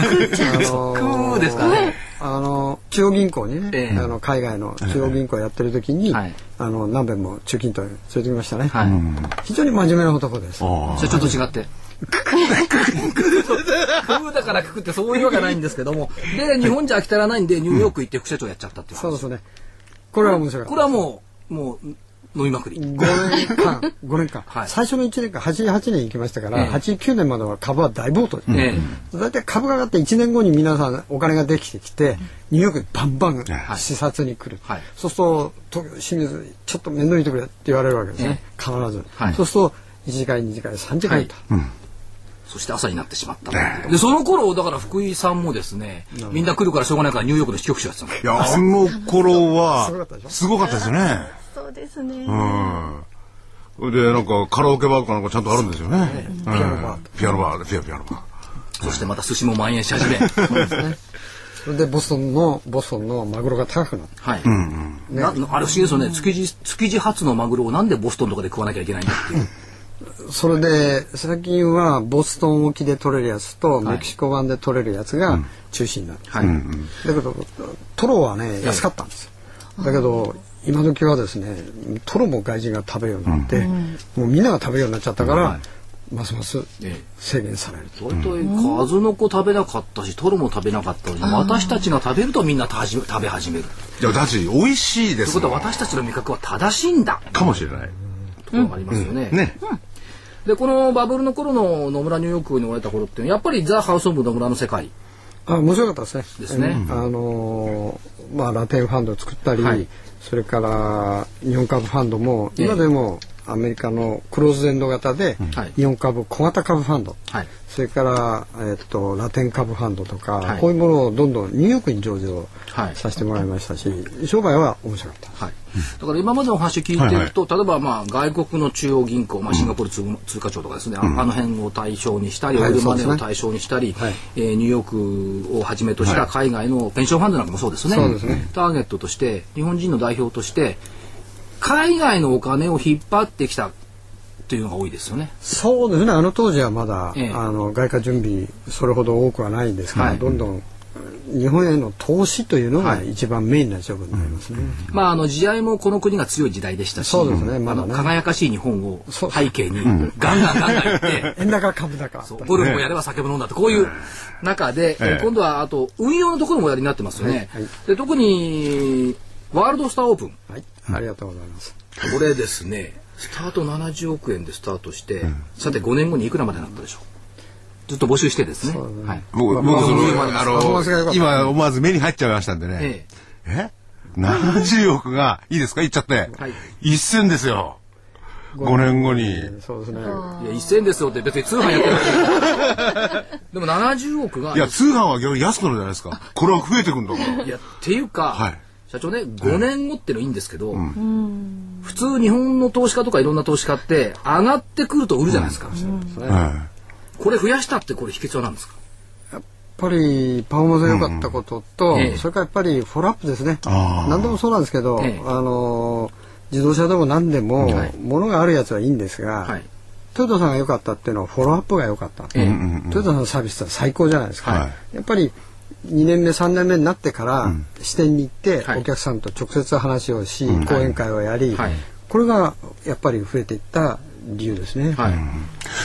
[SPEAKER 5] の
[SPEAKER 1] クーですかね？
[SPEAKER 5] あの中央銀行にね、
[SPEAKER 1] ええ。
[SPEAKER 5] あの海外の中央銀行やってる時に、
[SPEAKER 1] はい。
[SPEAKER 5] あの何遍も中近東に連れてきましたね、
[SPEAKER 1] はい、
[SPEAKER 5] 非常に真面目な男です。
[SPEAKER 3] あ
[SPEAKER 1] 社長と違って。クーだからくくってそういうわけはないんですけども。で、日本じゃ飽き足らないんで、ニューヨーク行って副社長やっちゃったっていう話。
[SPEAKER 5] そうですね。これは面白い
[SPEAKER 1] これはもう、もう、飲みまくり。
[SPEAKER 5] 5年間。5年間、
[SPEAKER 1] はい。
[SPEAKER 5] 最初の1年間88年行きましたから、
[SPEAKER 1] ええ。
[SPEAKER 5] 89年までは株は大暴騰で。大体株が上がって1年後に皆さんお金ができてきてニューヨークにバンバン
[SPEAKER 1] はい。
[SPEAKER 5] 視察に来る、
[SPEAKER 1] はい。
[SPEAKER 5] そうすると清水ちょっと面倒見てくれって言われるわけですね、必ず、
[SPEAKER 1] はい。
[SPEAKER 5] そうすると1時間2時間3時間い。た、
[SPEAKER 1] そして朝になってしまった。で、その頃、だから福井さんもですね、みんな来るからしょうがないからニューヨークの支局長やってたの。
[SPEAKER 3] いや、あの頃は
[SPEAKER 5] すごかったで
[SPEAKER 3] すごかったですよね。
[SPEAKER 4] そうですね。
[SPEAKER 3] うん。で、なんか、カラオケバーかなんかちゃんとあるんですよね。うんピアノバー。ピアノバー、ピアピアノバー。
[SPEAKER 1] そしてまた寿司も蔓延し始め。
[SPEAKER 5] それでボストンのボストンのマグロが高くなった
[SPEAKER 1] はい。なあれ不思議ですよね。築地、築地発のマグロをなんでボストンとかで食わなきゃいけないんだっていう。
[SPEAKER 5] それで最近はボストン沖で取れるやつとメキシコ湾で取れるやつが中心なんです、
[SPEAKER 1] はい。
[SPEAKER 5] だけどトロはね安かったんですよ。だけど今時はですねトロも外人が食べるようになって、もうみんなが食べるようになっちゃったから、ますます
[SPEAKER 1] ええ。
[SPEAKER 5] 制限される。と、
[SPEAKER 1] 大体数の子食べなかったし、トロも食べなかったのに、私たちが食べるとみんな食べ始める。
[SPEAKER 3] いや、だし、美味しいで
[SPEAKER 1] ということは私たちの味覚は正しいんだ。
[SPEAKER 3] かもしれない。
[SPEAKER 1] ところがありますよね。
[SPEAKER 3] ね。
[SPEAKER 1] で、このバブルの頃の野村ニューヨークにおられた頃ってやっぱりザ・ハウス・オブ・野村の世界。
[SPEAKER 5] あ面白かったですね。
[SPEAKER 1] ですね。
[SPEAKER 5] うん。あのーまあラテンファンドを作ったり、
[SPEAKER 1] はい。
[SPEAKER 5] それから日本株ファンドも
[SPEAKER 1] ええ
[SPEAKER 5] 今でもアメリカのクローズエンド型で
[SPEAKER 1] はい。
[SPEAKER 5] 日本株小型株ファンド、
[SPEAKER 1] はい。
[SPEAKER 5] それから、えっとラテン株ファンドとか、
[SPEAKER 1] はい。
[SPEAKER 5] こういうものをどんどんニューヨークに上場
[SPEAKER 1] はい。
[SPEAKER 5] させてもらいましたし、商売は面白かった。
[SPEAKER 1] はい。だから今までのお話聞いていくと、例えばまあ外国の中央銀行、まあシンガポール通通貨庁とかですね、ああの辺を対象にしたり、
[SPEAKER 5] はい
[SPEAKER 1] オイルマネーを対象にしたり、
[SPEAKER 5] はい。
[SPEAKER 1] えーニューヨークをはじめとした海外のペンションファンドなんかもそうですね。
[SPEAKER 5] そうですね。
[SPEAKER 1] ターゲットとして、日本人の代表として、海外のお金を引っ張ってきたっていうのが多いですよね。
[SPEAKER 5] そうですね。あの当時はまだ、
[SPEAKER 1] ええ。
[SPEAKER 5] あの外貨準備それほど多くはないんですから、
[SPEAKER 1] はい。
[SPEAKER 5] どんどん日本への投資というのが
[SPEAKER 1] はい。
[SPEAKER 5] 一番メインなジョブになりますね。
[SPEAKER 1] まあ、あの時代もこの国が強い時代でしたし、
[SPEAKER 5] そうですね。まだね。
[SPEAKER 1] 輝かしい日本を背景に、ガンガンガンガン言って、
[SPEAKER 5] 円高株高。
[SPEAKER 1] ゴルフもやれば酒も飲んだってこういう中で、
[SPEAKER 3] ええ。
[SPEAKER 1] 今度はあと運用のところもおやりになってますよね。
[SPEAKER 5] はい。はい。
[SPEAKER 1] で特にワールドスターオープン。
[SPEAKER 5] はい、ありがとうございます。
[SPEAKER 1] これですねスタート70億円でスタートして、さて5年後にいくらまでなったでしょう？ずっと募集してですね。はい
[SPEAKER 3] 僕、僕、
[SPEAKER 5] まあ
[SPEAKER 3] その、
[SPEAKER 5] まあ
[SPEAKER 3] の、今思わず目に入っちゃいましたんでね。
[SPEAKER 1] え
[SPEAKER 3] え ?70 億が、いいですか？言っちゃって。
[SPEAKER 1] はい
[SPEAKER 3] 1000ですよ。5年後に。
[SPEAKER 5] そうですね。
[SPEAKER 1] えいや1000ですよって別に通販やってる でも70億が
[SPEAKER 3] いや、通販は逆に安くなるじゃないですか。これは増えてくんだから。
[SPEAKER 1] いやっていうか、
[SPEAKER 3] はい
[SPEAKER 1] 社長ね5年後ってのいいんですけど、普通日本の投資家とかいろんな投資家って上がってくると売るじゃないですか、
[SPEAKER 3] は
[SPEAKER 1] これ増やしたってこれ秘訣は何ですか？
[SPEAKER 5] やっぱりパフォーマンスが良かったことと、
[SPEAKER 1] ええ。
[SPEAKER 5] それからやっぱりフォローアップですね。何でもそうなんですけど、
[SPEAKER 1] ええ。
[SPEAKER 5] あの自動車でも何でも、
[SPEAKER 1] はい。
[SPEAKER 5] 物があるやつはいいんですが、
[SPEAKER 1] はい。
[SPEAKER 5] トヨタさんが良かったっていうのはフォローアップが良かった。
[SPEAKER 1] ええ。
[SPEAKER 5] トヨタさんのサービスって最高じゃないですか。
[SPEAKER 3] はい。
[SPEAKER 5] やっぱり2年目3年目になってから支店に行って、
[SPEAKER 1] はい
[SPEAKER 5] お客さんと直接話をし、
[SPEAKER 3] ん
[SPEAKER 5] 講演会をやり、
[SPEAKER 1] はい
[SPEAKER 5] これがやっぱり増えていった理由ですね。
[SPEAKER 1] はい。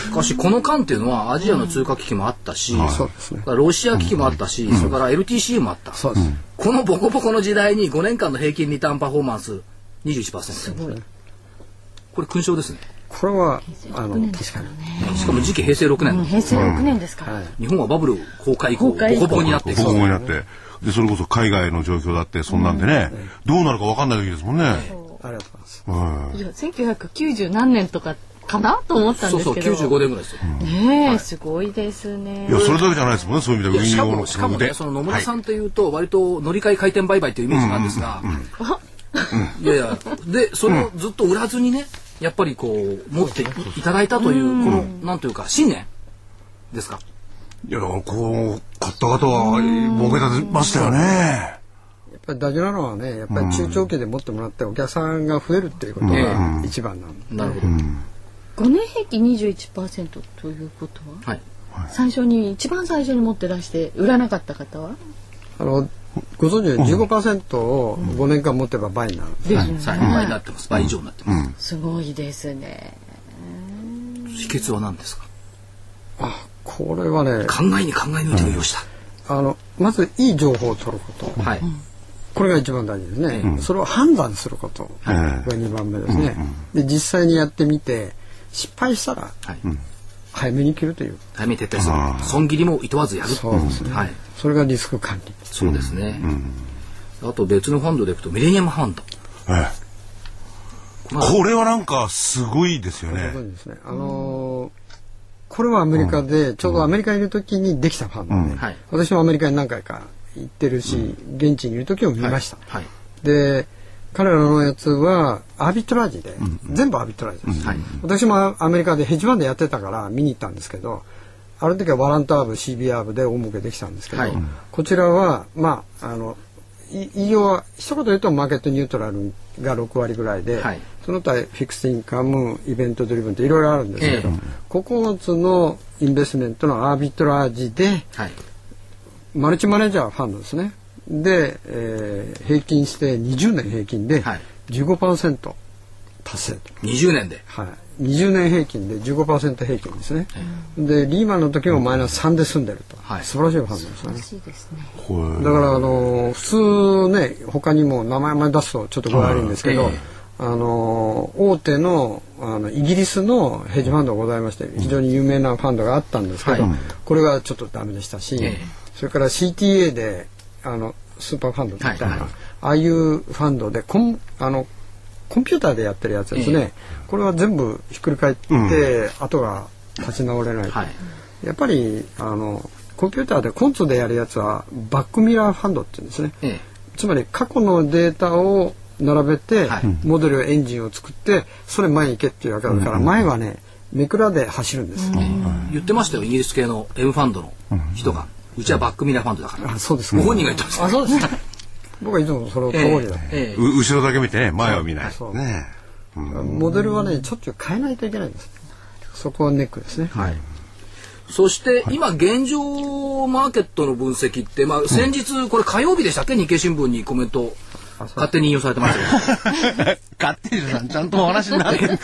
[SPEAKER 1] しかしこの間っていうのはアジアの通貨危機もあったし、
[SPEAKER 5] そうですね。
[SPEAKER 1] ロシア危機もあったし、それから LTC もあった。
[SPEAKER 5] そうです。
[SPEAKER 1] このボコボコの時代に5年間の平均リターンパフォーマンス21%。これ勲章ですね。
[SPEAKER 5] これはあの確かに。
[SPEAKER 1] しかも時期平成6年。
[SPEAKER 4] 平成6年ですか。
[SPEAKER 5] はい
[SPEAKER 1] 日本はバブル崩壊以降、ボコボコになって
[SPEAKER 3] い。ボコボコになって。で、それこそ海外の状況だって、そんなんでね、どうなるか分かんない時ですもんね。
[SPEAKER 5] ありがとうございます。
[SPEAKER 3] はい
[SPEAKER 4] いや1990何年とかかなと思ったん
[SPEAKER 1] そうそう、
[SPEAKER 4] ですけど。
[SPEAKER 1] 95年ぐらいですよ。
[SPEAKER 4] ねえ、すごいですね。
[SPEAKER 3] いや、それだけじゃないですもんね、そういう意味で
[SPEAKER 1] しかも、
[SPEAKER 3] 運用の
[SPEAKER 1] しかもね、
[SPEAKER 3] 腕
[SPEAKER 1] その野村さんというと、割と乗り換え回転売買というイメージなんですが、いやいや、で、それをずっと売らずにね、やっぱりこう、持っていただいたという、この、なんというか、信念ですか？
[SPEAKER 3] いや、こう、買った方は、儲けてましたよね。
[SPEAKER 5] やっぱり大事なのはね、やっぱり中長期で持ってもらってお客さんが増えるっていうことが一番なんで。
[SPEAKER 1] なるほど。
[SPEAKER 4] 5年平均21%ということは、
[SPEAKER 1] はい。
[SPEAKER 4] 最初に一番最初に持って出して売らなかった方は？
[SPEAKER 5] あのご存知のように15%を5年間持てば倍になるんですね。
[SPEAKER 1] はい。3倍になってます。倍以上になってます。
[SPEAKER 4] すごいですね。
[SPEAKER 1] 秘訣は何ですか？
[SPEAKER 5] あこれはね
[SPEAKER 1] 考えに考え抜いて運用した。
[SPEAKER 5] あのまずいい情報を取ること
[SPEAKER 1] はい。
[SPEAKER 5] これが一番大事ですね、それを判断することが2番目ですね、で実際にやってみて失敗したら
[SPEAKER 1] はい。
[SPEAKER 5] 早めに切るという。
[SPEAKER 1] 早めに徹底する。損切りも厭わずやる。
[SPEAKER 5] そうですね、
[SPEAKER 1] はい。
[SPEAKER 5] それがリスク管理。
[SPEAKER 1] そうですね。あと別のファンドでいくとミレニアムファンド。
[SPEAKER 3] ええ。これはなんかすごいですよね。
[SPEAKER 5] ね。あのーこれはアメリカでちょうどアメリカにいる時にできたファンド。で、
[SPEAKER 1] はい。
[SPEAKER 5] 私もアメリカに何回か行ってるし、現地にいる時を見ました、
[SPEAKER 1] はい。
[SPEAKER 5] で彼らのやつはアービトラージで、全部アービトラージです、
[SPEAKER 1] はい。
[SPEAKER 5] 私もアメリカでヘッジファンドやってたから見に行ったんですけどある時はワラントアーブ CB アーブで大儲けできたんですけど、
[SPEAKER 1] はい。
[SPEAKER 5] こちらはまああのい言いようは一言で言うとマーケットニュートラルが6割ぐらいで、
[SPEAKER 1] はい。
[SPEAKER 5] その他フィクスインカムイベントドリブンっていろいろあるんですけど、
[SPEAKER 1] ええ。
[SPEAKER 5] 9つのインベストメントのアービトラージで
[SPEAKER 1] はい。
[SPEAKER 5] マルチマネージャーファンドですね。で、えー平均して20年平均で
[SPEAKER 1] はい
[SPEAKER 5] 15%達成と。
[SPEAKER 1] 20年で。
[SPEAKER 5] はい。20年平均で15%平均ですね。で、リーマンの時もマイナス3で済んでると。
[SPEAKER 1] はい
[SPEAKER 5] 素晴らしいファンドですね。
[SPEAKER 4] らしいですね。
[SPEAKER 5] だから、あのー普通ね、他にも名前まで出すとちょっとご悪いんですけど、
[SPEAKER 1] はいええ
[SPEAKER 5] あのー大手のあのイギリスのヘッジファンドがございまして非常に有名なファンドがあったんですけど、
[SPEAKER 1] はい
[SPEAKER 5] これがちょっとダメでしたし、
[SPEAKER 1] ええ
[SPEAKER 5] それから CTA であのスーパーファンドみたいな、
[SPEAKER 1] はいはい。
[SPEAKER 5] ああいうファンドでコンあのコンピューターでやってるやつですね、これは全部ひっくり返って、後が立ち直れないと、
[SPEAKER 1] はい。
[SPEAKER 5] やっぱりあのコンピューターでコンツでやるやつはバックミラーファンドって言うんですね。
[SPEAKER 1] ええ。
[SPEAKER 5] つまり過去のデータを並べて、
[SPEAKER 1] はい。
[SPEAKER 5] モデルエンジンを作ってそれ前に行けっていうわけだから、前はねめくらで走るんです、
[SPEAKER 1] 言ってましたよ、イギリス系の M ファンドの人が。うちはバックミラーファンドだから。
[SPEAKER 5] あそうですか。
[SPEAKER 1] ご本人が言ってました。
[SPEAKER 5] あそうですか。僕はいつもその通
[SPEAKER 1] え
[SPEAKER 5] りだ、
[SPEAKER 1] ええ。
[SPEAKER 3] 後ろだけ見てね前を見ない。
[SPEAKER 5] そう。
[SPEAKER 3] ね。
[SPEAKER 5] モデルはねちょっと変えないといけないんです。そこはネックですね、
[SPEAKER 1] はい。そして、今現状マーケットの分析って、まあ、先日、これ火曜日でしたっけ？日経新聞にコメント勝手に引用されてましたけど。
[SPEAKER 3] 勝手にさんちゃんとお話になってる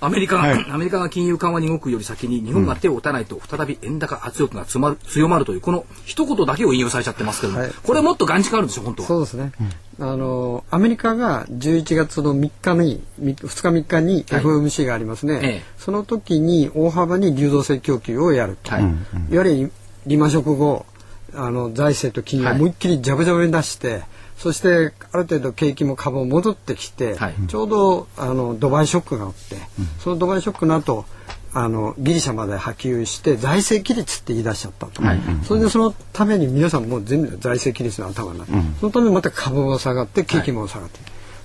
[SPEAKER 1] アメリカが、アメリカが金融緩和に動くより先に日本が手を打たないと再び円高圧力が強まる強まるというこの一言だけを引用されちゃってますけども、
[SPEAKER 5] はい。
[SPEAKER 1] これもっと眼軸あるんですよ本当は。
[SPEAKER 5] そうですね、あのアメリカが11月の3日に2日3日に FOMC がありますね、
[SPEAKER 1] ええ。
[SPEAKER 5] その時に大幅に流動性供給をやると、
[SPEAKER 1] はい。
[SPEAKER 5] いわゆるリーマンショック後あの財政と金融を思いっきりジャブジャブに出して、そしてある程度景気も株も戻ってきて、
[SPEAKER 1] はい。
[SPEAKER 5] ちょうどあのドバイショックがあって、そのドバイショックの後あのギリシャまで波及して財政規律って言い出しちゃったと、それでそのために皆さんもう全部財政規律の頭になって、そのためにまた株も下がって景気も下がって、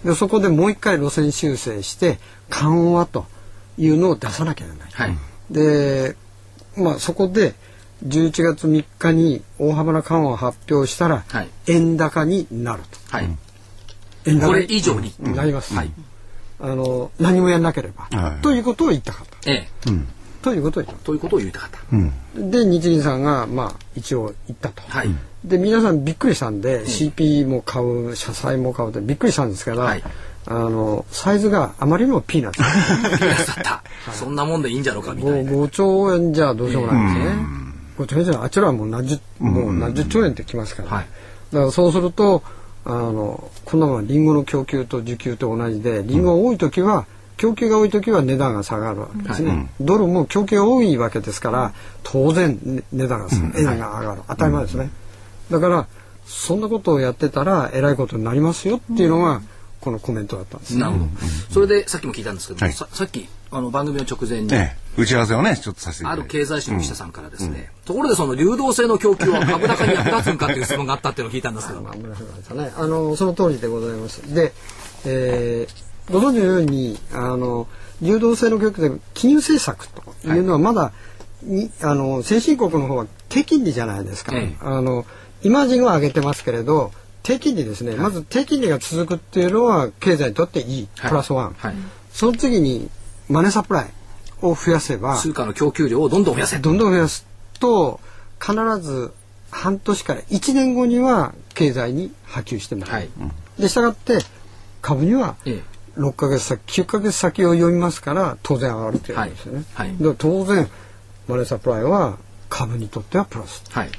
[SPEAKER 5] でそこでもう一回路線修正して緩和というのを出さなきゃいけない。
[SPEAKER 1] はい。
[SPEAKER 5] で、まあ、そこで11月3日に大幅な緩和を発表したら、
[SPEAKER 1] はい
[SPEAKER 5] 円高になると。
[SPEAKER 1] はい。
[SPEAKER 5] 円高
[SPEAKER 1] これ以上に。
[SPEAKER 5] うんなります、
[SPEAKER 1] はい
[SPEAKER 5] あの何もやらなければ、
[SPEAKER 3] はい
[SPEAKER 5] ということを言ったかった
[SPEAKER 1] ええ。
[SPEAKER 5] ということを言っ
[SPEAKER 1] ということを言いたかった。
[SPEAKER 5] たで日銀さんがまあ一応言ったと、
[SPEAKER 1] はい。
[SPEAKER 5] で皆さんびっくりしたんで、CP も買う社債も買うってびっくりしたんですけど、
[SPEAKER 1] はい
[SPEAKER 5] あのサイズがあまりにもピーナッツ
[SPEAKER 1] ピーナッツだった。そんなもんでいいんじゃろうかみたいな。
[SPEAKER 5] 5, 兆円じゃどうしようもないですね。5兆円じゃあちらはもう何十、もう何十兆円ってきますから、
[SPEAKER 1] はい。
[SPEAKER 5] だからそうするとあのこんなものはリンゴの供給と需給と同じでリンゴが多い時は供給が多い時は値段が下がるわけですね、ドルも供給が多いわけですから当然、ね値段が下がる、円が上がる。当たり前ですね、だからそんなことをやってたらえらいことになりますよっていうのがこのコメントだったんですね、
[SPEAKER 1] なるほど。それでさっきも聞いたんですけども、
[SPEAKER 3] はい。
[SPEAKER 1] ささっきあの番組の直前に、
[SPEAKER 3] ね打ち合わせをねちょっとさせて
[SPEAKER 1] ある経済誌の記者さんからですね、ところでその流動性の供給は株高に役立つんかっていう質問があったっていうのを聞いたんですけど、
[SPEAKER 5] ま あ、の、その通りでございます。で、えーご存知のように、あの、流動性の教育で金融政策というのはまだ、にあの、先進国の方は低金利じゃないですか。
[SPEAKER 1] ええ。
[SPEAKER 5] あの、イマージングは上げてますけれど、低金利ですね。まず低金利が続くっていうのは経済にとっていい。
[SPEAKER 1] はい
[SPEAKER 5] プラスワン。
[SPEAKER 1] はい
[SPEAKER 5] その次に、マネーサプライを増やせば
[SPEAKER 1] 通貨の供給量をどんどん増やせ。
[SPEAKER 5] どんどん増やすと必ず半年から1年後には経済に波及してもらう。
[SPEAKER 1] はい。
[SPEAKER 5] でしたがって株には
[SPEAKER 1] ええ。
[SPEAKER 5] 6ヶ月先9ヶ月先を読みますから当然上がるということですよね。
[SPEAKER 1] はいはい
[SPEAKER 5] 当然マネーサプライは株にとってはプラス
[SPEAKER 1] はい。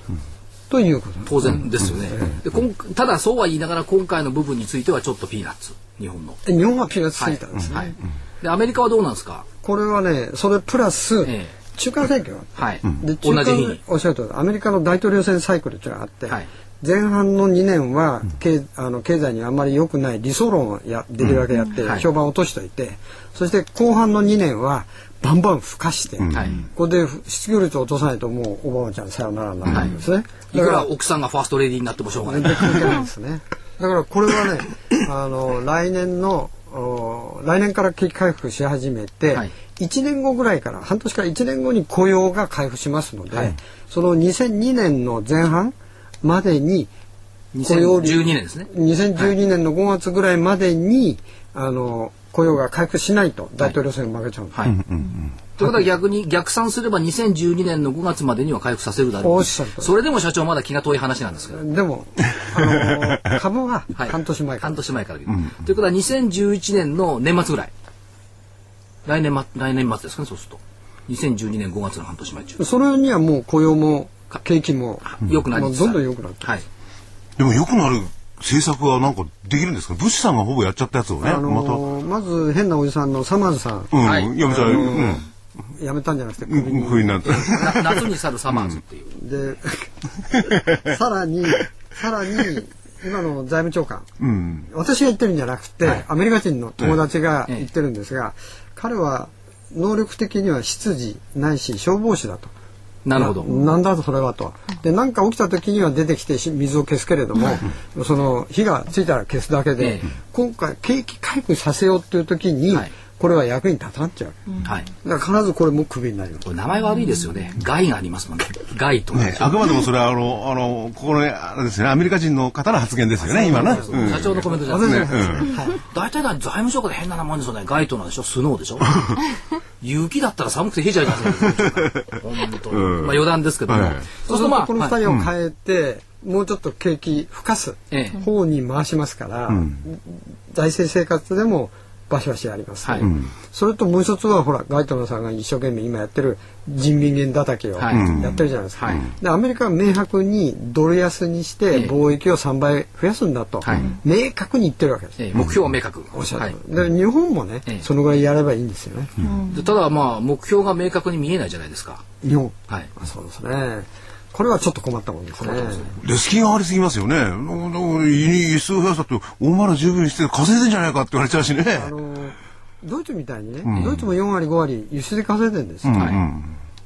[SPEAKER 5] ということです。
[SPEAKER 1] 当然ですよね。で今ただそうは言いながら今回の部分についてはちょっとピーナッツ。日本の。
[SPEAKER 5] で日本はピーナッツついたんですね。
[SPEAKER 1] はい。で、アメリカはどうなんですか？
[SPEAKER 5] これはねそれプラス
[SPEAKER 1] ええ
[SPEAKER 5] 中間選挙
[SPEAKER 1] はい。
[SPEAKER 5] で
[SPEAKER 1] 同じ日に。
[SPEAKER 5] おっしゃるとおりアメリカの大統領選サイクルというのがあって、
[SPEAKER 1] はい
[SPEAKER 5] 前半の2年は経あの経済にあまり良くない理想論をやできるだけやって、
[SPEAKER 1] はい
[SPEAKER 5] 評判を落としておいてそして後半の2年はバンバン吹かして、
[SPEAKER 1] はい
[SPEAKER 5] ここで失業率を落とさないともうオバマちゃんさよならになるんですね、
[SPEAKER 1] いくら奥さんがファーストレディーになってもしょうがない。
[SPEAKER 5] ね。だからこれはね、あの来年のお来年から景気回復し始めて、
[SPEAKER 1] はい
[SPEAKER 5] 1年後ぐらいから半年から1年後に雇用が回復しますので、
[SPEAKER 1] はい
[SPEAKER 5] その2002年の前半までに雇用率
[SPEAKER 1] 2012年ですね。
[SPEAKER 5] 2012年の5月ぐらいまでに、あの雇用が回復しないと大統領選負けちゃうんです。
[SPEAKER 1] はい。ということは逆に逆算すれば2012年の5月までには回復させるだろう
[SPEAKER 5] おっしゃる
[SPEAKER 1] それでも社長まだ気が遠い話なんですけど。
[SPEAKER 5] でも、あの 株は
[SPEAKER 1] はい
[SPEAKER 5] 半年前から、
[SPEAKER 1] 半年前から見る。ということは2011年の年末ぐらい。来年ま、来年末ですかね、そうすると。2012年5月の半年前中。
[SPEAKER 5] それにはもう雇用も景気も
[SPEAKER 1] 良くなりつつある
[SPEAKER 5] もうどんどん良くなって
[SPEAKER 1] はい。
[SPEAKER 3] でも良くなる政策はなんかできるんですか？ブッシュさんがほぼやっちゃったやつをね、
[SPEAKER 5] あの
[SPEAKER 3] また。
[SPEAKER 5] ーまず変なおじさんのサマーズさん、
[SPEAKER 3] うん、
[SPEAKER 1] はい
[SPEAKER 3] やめたら、うん、
[SPEAKER 5] 辞めたんじゃなくて
[SPEAKER 3] うん、
[SPEAKER 5] 首に、
[SPEAKER 3] なって。
[SPEAKER 1] な夏に去るサマーズっていう。
[SPEAKER 5] で さらにさらに今の財務長官
[SPEAKER 3] うん。
[SPEAKER 5] 私が言ってるんじゃなくて、アメリカ人の友達が
[SPEAKER 1] ええ
[SPEAKER 5] 言ってるんですが、彼は能力的には執事ないし消防士だと。
[SPEAKER 1] なるほど。
[SPEAKER 5] なんだとそれはと。で何か起きた時には出てきてし水を消すけれども、その火がついたら消すだけで、
[SPEAKER 1] ええ
[SPEAKER 5] 今回景気回復させようっていう時に、
[SPEAKER 1] はい
[SPEAKER 5] これは役に立たんっちゃう。
[SPEAKER 1] はい。
[SPEAKER 5] だから必ずこれもクビになります。
[SPEAKER 1] これ名前悪いですよね。害がありますもんね。害と。
[SPEAKER 3] ね、あくまでもそれはあの、あの、ここね、あれですね、アメリカ人の方の発言ですよね、今ね。うん
[SPEAKER 1] 社長のコメントじゃないですか。
[SPEAKER 3] ね
[SPEAKER 1] 大体だ財務省から変な名前ですよね。ガイトなんでしょスノーでしょ雪だったら寒くて冷えちゃいますよ。本当に。まあ余談ですけどそうするとまあ、
[SPEAKER 5] この
[SPEAKER 1] はい
[SPEAKER 5] 二人を変えて、もうちょっと景気吹かす
[SPEAKER 1] ええ
[SPEAKER 5] 方に回しますから、財政生活でもバシバシやります、
[SPEAKER 1] はい。
[SPEAKER 5] それともう一つはほらガイトナーさんが一生懸命今やってる人民元叩きを
[SPEAKER 1] はい。
[SPEAKER 5] やってるじゃないですか、
[SPEAKER 1] はい。
[SPEAKER 5] でアメリカは明白にドル安にして
[SPEAKER 1] ええ
[SPEAKER 5] 貿易を3倍増やすんだと、
[SPEAKER 1] はい。
[SPEAKER 5] 明確に言ってるわけです、
[SPEAKER 1] ええ目標は明確。
[SPEAKER 5] おっしゃる。
[SPEAKER 1] はい。
[SPEAKER 5] で日本もね、
[SPEAKER 1] ええ。
[SPEAKER 5] そのぐらいやればいいんですよね、
[SPEAKER 1] でただまあ、目標が明確に見えないじゃないですか。
[SPEAKER 5] 日本。
[SPEAKER 1] はい。
[SPEAKER 5] そうですねこれはちょっと困ったもんですね。
[SPEAKER 3] で、隙がありすぎますよね。だから輸出を増やしたって、お前ら十分にして稼いでんじゃないかって言われちゃうしね。
[SPEAKER 5] あのドイツみたいにね、ドイツも4割5割輸出で稼いでるんですよ、
[SPEAKER 1] はい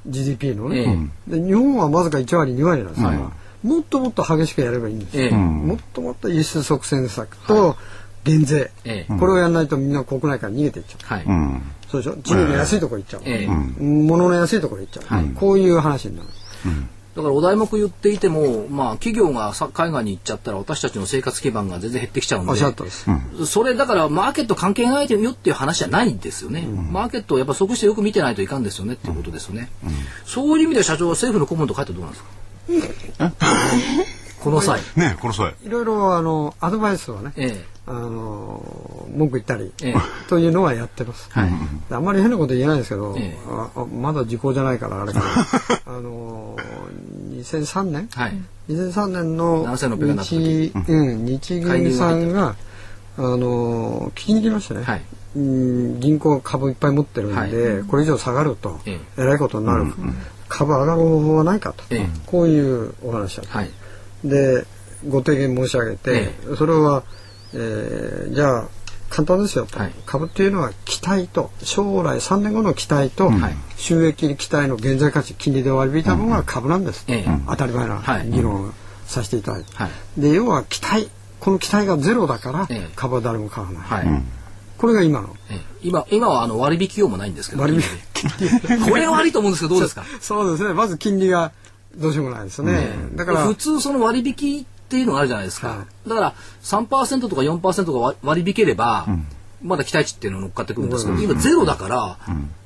[SPEAKER 5] GDP の
[SPEAKER 1] え
[SPEAKER 5] ね、で日本はわずか1割2割なんですから、もっともっと激しくやればいいんですよ、
[SPEAKER 1] ええ。
[SPEAKER 5] もっともっと輸出促進策と減税、
[SPEAKER 1] ええ。
[SPEAKER 5] これをやらないとみんな国内から逃げていっちゃう、
[SPEAKER 1] はい。
[SPEAKER 3] うん。
[SPEAKER 5] そうでしょ？賃金の安いところ行っちゃう、
[SPEAKER 1] ええ。
[SPEAKER 5] 物の安いところ行っちゃう、こういう話になる
[SPEAKER 1] だからお題目言っていても、まあ、企業がさ海外に行っちゃったら私たちの生活基盤が全然減ってきちゃうんで
[SPEAKER 5] おっしゃったです、
[SPEAKER 1] それだからマーケット関係ないよっていう話じゃないんですよね、マーケットをやっぱ即してよく見てないといかんですよねっていうことですよね、そういう意味では社長は政府の顧問と書いてどうなんですか？この際、
[SPEAKER 3] ねこの際。
[SPEAKER 5] いろいろあのアドバイスをね、
[SPEAKER 1] え
[SPEAKER 5] あの文句言ったり、
[SPEAKER 1] ええ。
[SPEAKER 5] というのはやってます、
[SPEAKER 1] はい。
[SPEAKER 5] であんまり変なこと言えないですけど、
[SPEAKER 1] ええ。
[SPEAKER 5] ああまだ時効じゃないからあれかな あの2003年？
[SPEAKER 1] えはい。
[SPEAKER 5] 2003年の
[SPEAKER 1] 7600円だった時
[SPEAKER 5] 日,、うん、日銀さんがあの聞きに来ましたね、
[SPEAKER 1] はい。
[SPEAKER 5] うん銀行株いっぱい持ってるんで、
[SPEAKER 1] はい。
[SPEAKER 5] これ以上下がると、
[SPEAKER 1] え
[SPEAKER 5] え。らいことになる、株上がる方法はないかと、
[SPEAKER 1] ええ
[SPEAKER 5] こういうお話だった、
[SPEAKER 1] はい。
[SPEAKER 5] でご提言申し上げて、
[SPEAKER 1] え。
[SPEAKER 5] それは、えーじゃあ簡単ですよと、
[SPEAKER 1] はい。
[SPEAKER 5] 株っていうのは期待と将来3年後の期待と、
[SPEAKER 1] はい。
[SPEAKER 5] 収益期待の現在価値金利で割り引いたのが株なんです、
[SPEAKER 1] ええ。
[SPEAKER 5] 当たり前な
[SPEAKER 1] はい。
[SPEAKER 5] 議論をさせていただいて、
[SPEAKER 1] はい。
[SPEAKER 5] で要は期待この期待がゼロだから、
[SPEAKER 1] ええ。
[SPEAKER 5] 株は誰も買わない、
[SPEAKER 1] はい、
[SPEAKER 5] これが今の。
[SPEAKER 1] ええ。今今はあの割引用もないんですけど
[SPEAKER 5] 割引
[SPEAKER 1] これは悪いと思うんですけどどうですか？
[SPEAKER 5] そうですね。まず金利がどうしようもないですね、だから
[SPEAKER 1] 普通その割引っていうのがあるじゃないですか、
[SPEAKER 5] は
[SPEAKER 1] だから3%とか4%が割割り引ければ、まだ期待値っていうのが乗っかってくるんですけど、今ゼロだから、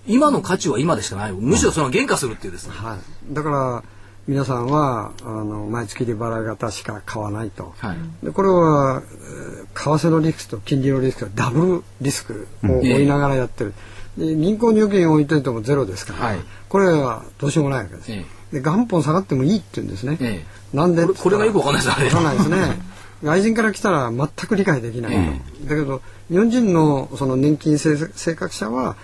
[SPEAKER 1] 今の価値は今でしかない。むしろその減価するっていうです。ね。
[SPEAKER 5] はい、だから皆さんはあの毎月利払い型しか買わないと、
[SPEAKER 1] はい。
[SPEAKER 5] でこれはえー為替のリスクと金利のリスクがダブルリスクを追いながらやってる、で銀行入金を置いといてもゼロですから、
[SPEAKER 1] はい。
[SPEAKER 5] これはどうしようもないわけです、
[SPEAKER 1] え
[SPEAKER 5] で元本下がってもいいって言うんですね、
[SPEAKER 1] え
[SPEAKER 5] なんで？
[SPEAKER 1] これがよくわかんないですあれ。
[SPEAKER 5] わかんないですね。外人から来たら全く理解できない。と、だけど日本人のその年金生生活者は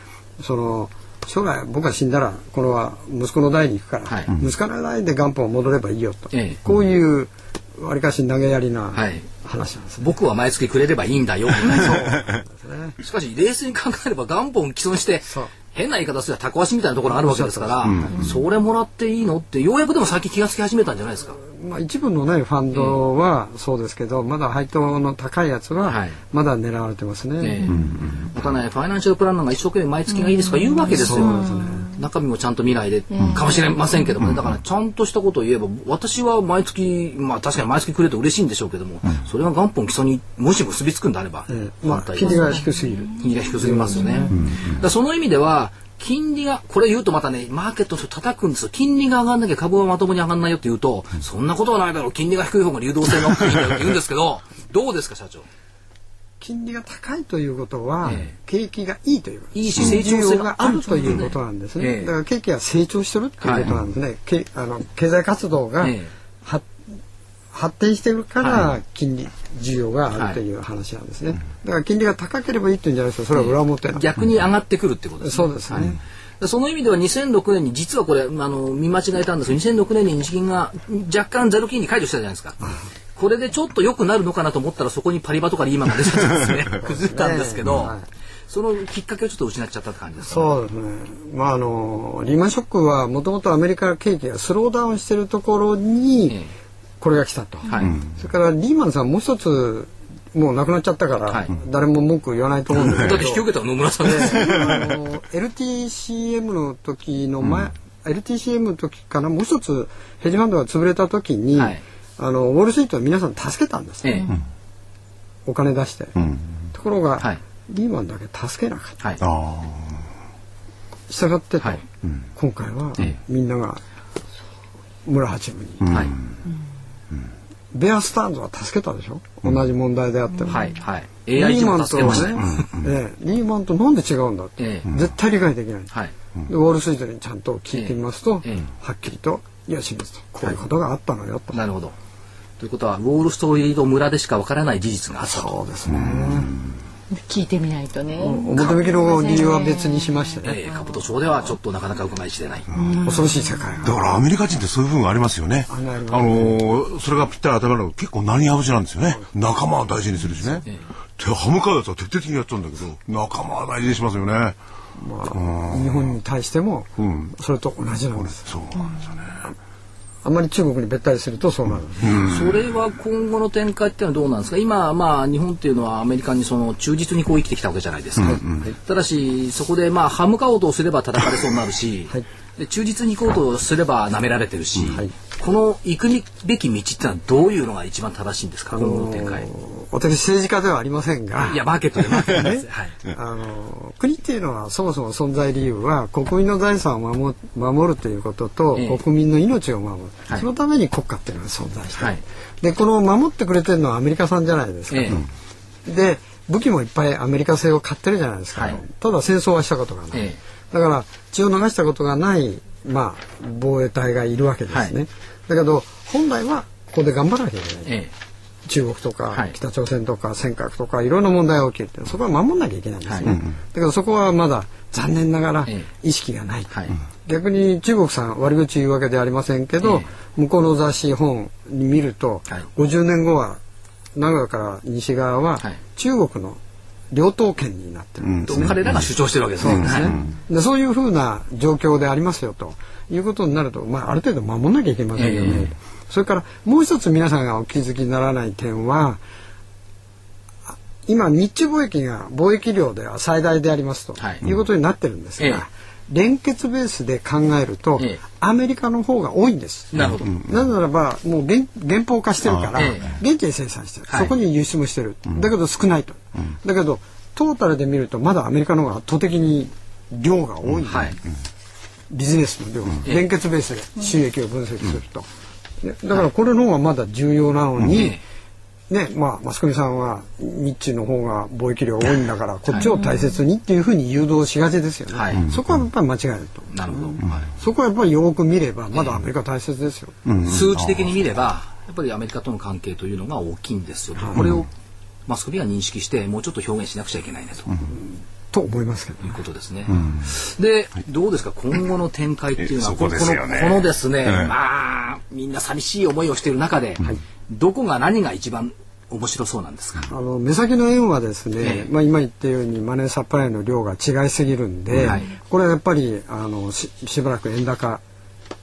[SPEAKER 5] その将来僕が死んだらこれは息子の代に行くから、
[SPEAKER 1] はい。
[SPEAKER 5] 息子の代で元本を戻ればいいよと、
[SPEAKER 1] ええ。
[SPEAKER 5] こういうわりかし投げやりな
[SPEAKER 1] はい。
[SPEAKER 5] 話なんですね。
[SPEAKER 1] 僕は毎月くれればいいんだよ。みたいなしかし、冷静に考えれば元本既存して変な言い方すればタコ足みたいなところあるわけですから、それもらっていいのって、ようやくでも最近気がつき始めたんじゃないですか。
[SPEAKER 5] まあ、一部のねファンドはそうですけど、まだ配当の高いやつ
[SPEAKER 1] は
[SPEAKER 5] はい。まだ狙われてますね。
[SPEAKER 1] え。えまたね、ファイナンシャルプランナーが一生懸命毎月がいいですとか言うわけですよ。中身もちゃんと見ないで、かもしれませんけどもね、だからちゃんとしたことを言えば、私は毎月、まあ確かに毎月くれて嬉しいんでしょうけども、それが元本基礎にもし結びつくんであれば、
[SPEAKER 5] ええ。まあ、金利が低すぎる。
[SPEAKER 1] 金利が低すぎますよね。だその意味では、金利が、これ言うとまたね、マーケットの人叩くんですよ。金利が上がんなきゃ株はまともに上がんないよって言うと、そんなことはないだろう。金利が低い方が流動性が大きいんだよって言うんですけど、どうですか、社長？
[SPEAKER 5] 金利が高いということは、
[SPEAKER 1] ええ。
[SPEAKER 5] 景気がいいという
[SPEAKER 1] いいし成長性が
[SPEAKER 5] あるということ。なんですね、
[SPEAKER 1] ええ。
[SPEAKER 5] だから景気が成長してるっていうことなんですね、けあの経済活動が、発展してるから金利需要があるという話なんですね、だから金利が高ければいいっていうんじゃないですよそれは裏表なん
[SPEAKER 1] 逆に上がってくるってことですね。
[SPEAKER 5] そうですね、
[SPEAKER 1] でその意味では2006年に実はこれあの見間違えたんです。けど2006年に日銀が若干ゼロ金利解除したじゃないですか。これでちょっと良くなるのかなと思ったらそこにパリバとかリーマンが出ちゃったんですね。崩れたんですけど、
[SPEAKER 5] はい
[SPEAKER 1] そのきっかけをちょっと失っちゃったって感じですか、
[SPEAKER 5] そうですね。まああのリーマンショックはもともとアメリカ景気がスローダウンしてるところに
[SPEAKER 1] え
[SPEAKER 5] これが来たと。
[SPEAKER 1] えはい。
[SPEAKER 5] それからリーマンさんもう一つもう亡くなっちゃったから、
[SPEAKER 1] はい。
[SPEAKER 5] 誰も文句言わないと思うんですけど。
[SPEAKER 1] だって引き受けたの野村さんです。よ。
[SPEAKER 5] あの LTCM の時の前、LTCM の時かなもう一つヘッジファンドが潰れた時に、
[SPEAKER 1] はい。
[SPEAKER 5] あのウォールストリートは皆さん助けたんです、
[SPEAKER 1] ええ。
[SPEAKER 5] お金出して、ところが、
[SPEAKER 1] はい。
[SPEAKER 5] リーマンだけ助けなかった。
[SPEAKER 1] はい。
[SPEAKER 3] あ
[SPEAKER 5] 従ってと、
[SPEAKER 1] はい。
[SPEAKER 5] 今回は
[SPEAKER 1] ええ。
[SPEAKER 5] みんなが村八分に、
[SPEAKER 1] はい。
[SPEAKER 5] ベアスタンドは助けたでしょ、同じ問題であっても、
[SPEAKER 1] はい。はい。
[SPEAKER 5] リ
[SPEAKER 1] AI
[SPEAKER 5] ーマンと。ね、ええリーマンとなんで違うんだって、
[SPEAKER 1] ええ
[SPEAKER 5] 絶対理解できない、
[SPEAKER 1] はい。
[SPEAKER 5] でウォール・ストリートにちゃんと聞いてみますと、はっきりと「いや清水とこういうことがあったのよ」と、
[SPEAKER 1] なるほど。ということは、ウォールストリート村でしかわからない事実があったと。
[SPEAKER 5] そうですね、
[SPEAKER 4] 聞いてみないとね。
[SPEAKER 5] 表向きの理由は別にしましてね、
[SPEAKER 1] ええ、株と町ではちょっとなかなか伺い知れない。
[SPEAKER 5] 恐ろしい世界
[SPEAKER 3] だからアメリカ人ってそういう部分がありますよね。あのーそれがぴったり当たり前だけど結構何やぶちなんですよね。仲間は大事にするしね。手歯向かうやつは徹底的にやっちゃうんだけど、仲間は大事にしますよね。
[SPEAKER 5] 日本に対してもそれと同じなんです、
[SPEAKER 3] そうなんですよね。
[SPEAKER 5] あんまり中国にべったりするとそうなる、
[SPEAKER 1] それは今後の展開っていうのはどうなんですか？今、まあ、日本っていうのはアメリカにその忠実にこう生きてきたわけじゃないですか。ただし、そこでまあ、歯向かおうとすれば叩かれそうになるし、
[SPEAKER 5] はい。
[SPEAKER 1] で忠実に行こうとすれば舐められてるし、この行くべき道ってのはどういうのが一番正しいんですか、今後の展開。
[SPEAKER 5] 私政治家ではありませんが。
[SPEAKER 1] いや、マーケットでマーケットです。はい。
[SPEAKER 5] あの国っていうのはそもそも存在理由は国民の財産を守守るということと、
[SPEAKER 1] ええ。
[SPEAKER 5] 国民の命を守る、
[SPEAKER 1] はい。
[SPEAKER 5] そのために国家っていうのが存在してる、
[SPEAKER 1] はい。
[SPEAKER 5] でこの守ってくれてるのはアメリカさんじゃないですか、
[SPEAKER 1] え
[SPEAKER 5] で武器もいっぱいアメリカ製を買ってるじゃないですか、
[SPEAKER 1] はい。
[SPEAKER 5] ただ戦争はしたことがない、
[SPEAKER 1] え。
[SPEAKER 5] だから血を流したことがない、まあ、防衛隊がいるわけですね、
[SPEAKER 1] はい
[SPEAKER 5] だけど本来はここで頑張らなきゃいけない、
[SPEAKER 1] ええ。
[SPEAKER 5] 中国とか、
[SPEAKER 1] はい。
[SPEAKER 5] 北朝鮮とか尖閣とかいろんな問題が起きるってそこは守んなきゃいけないんですね、
[SPEAKER 1] はい。
[SPEAKER 5] だけどそこはまだ残念ながら
[SPEAKER 1] え
[SPEAKER 5] 意識がない、
[SPEAKER 1] はい。
[SPEAKER 5] 逆に中国さん悪口言うわけではありませんけど、
[SPEAKER 1] え
[SPEAKER 5] 向こうの雑誌本に見ると、
[SPEAKER 1] はい。
[SPEAKER 5] 50年後は名古屋から西側は
[SPEAKER 1] はい。
[SPEAKER 5] 中国の領島圏になってる。ん。ですね。
[SPEAKER 1] 彼らが主張してるわけですね。
[SPEAKER 5] そうですね、
[SPEAKER 1] はい
[SPEAKER 5] でそういうふうな状況でありますよということになると、まあ、ある程度守んなきゃいけませんよね、それからもう一つ皆さんがお気づきにならない点はあ今日中貿易が貿易量では最大でありますと、
[SPEAKER 1] はい。
[SPEAKER 5] い、うことになってるんですが、
[SPEAKER 1] ええ
[SPEAKER 5] 連結ベースで考えると、
[SPEAKER 1] ええ。
[SPEAKER 5] アメリカの方が多いんです。
[SPEAKER 1] なるほど。
[SPEAKER 5] なぜならばもう原原法化してるから現地で生産してる、
[SPEAKER 1] はい。
[SPEAKER 5] そこに輸出もしてる、だけど少ないと、だけどトータルで見るとまだアメリカの方が圧倒的に量が多い、
[SPEAKER 1] はい。
[SPEAKER 5] ビジネスの量、連結ベースで収益を分析すると、ねだからこれの方がまだ重要なのに、ねまあ、マスコミさんは日中の方が貿易量多いんだからこっちを大切にっていうふうに誘導しがちですよね、
[SPEAKER 1] はい。
[SPEAKER 5] そこはやっぱり間違いないと。
[SPEAKER 1] なるほど。
[SPEAKER 5] そこはやっぱりよく見ればまだアメリカ大切ですよ、
[SPEAKER 1] 数値的に見れば、やっぱりアメリカとの関係というのが大きいんですよ。と。これをマスコミが認識して、もうちょっと表現しなくちゃいけないねと。
[SPEAKER 5] と思いますけど
[SPEAKER 1] いうことですね。で、どうですか、今後の展開っていうのは、
[SPEAKER 3] こ
[SPEAKER 1] のこのですね、
[SPEAKER 3] ええ。
[SPEAKER 1] まあ、みんな寂しい思いをしている中で、どこが何が一番面白そうなんですか？
[SPEAKER 5] あの目先の円はですね、
[SPEAKER 1] ええ
[SPEAKER 5] まあ、今言ったようにマネーサプライの量が違いすぎるんで、
[SPEAKER 1] はい
[SPEAKER 5] これはやっぱりあのししばらく円高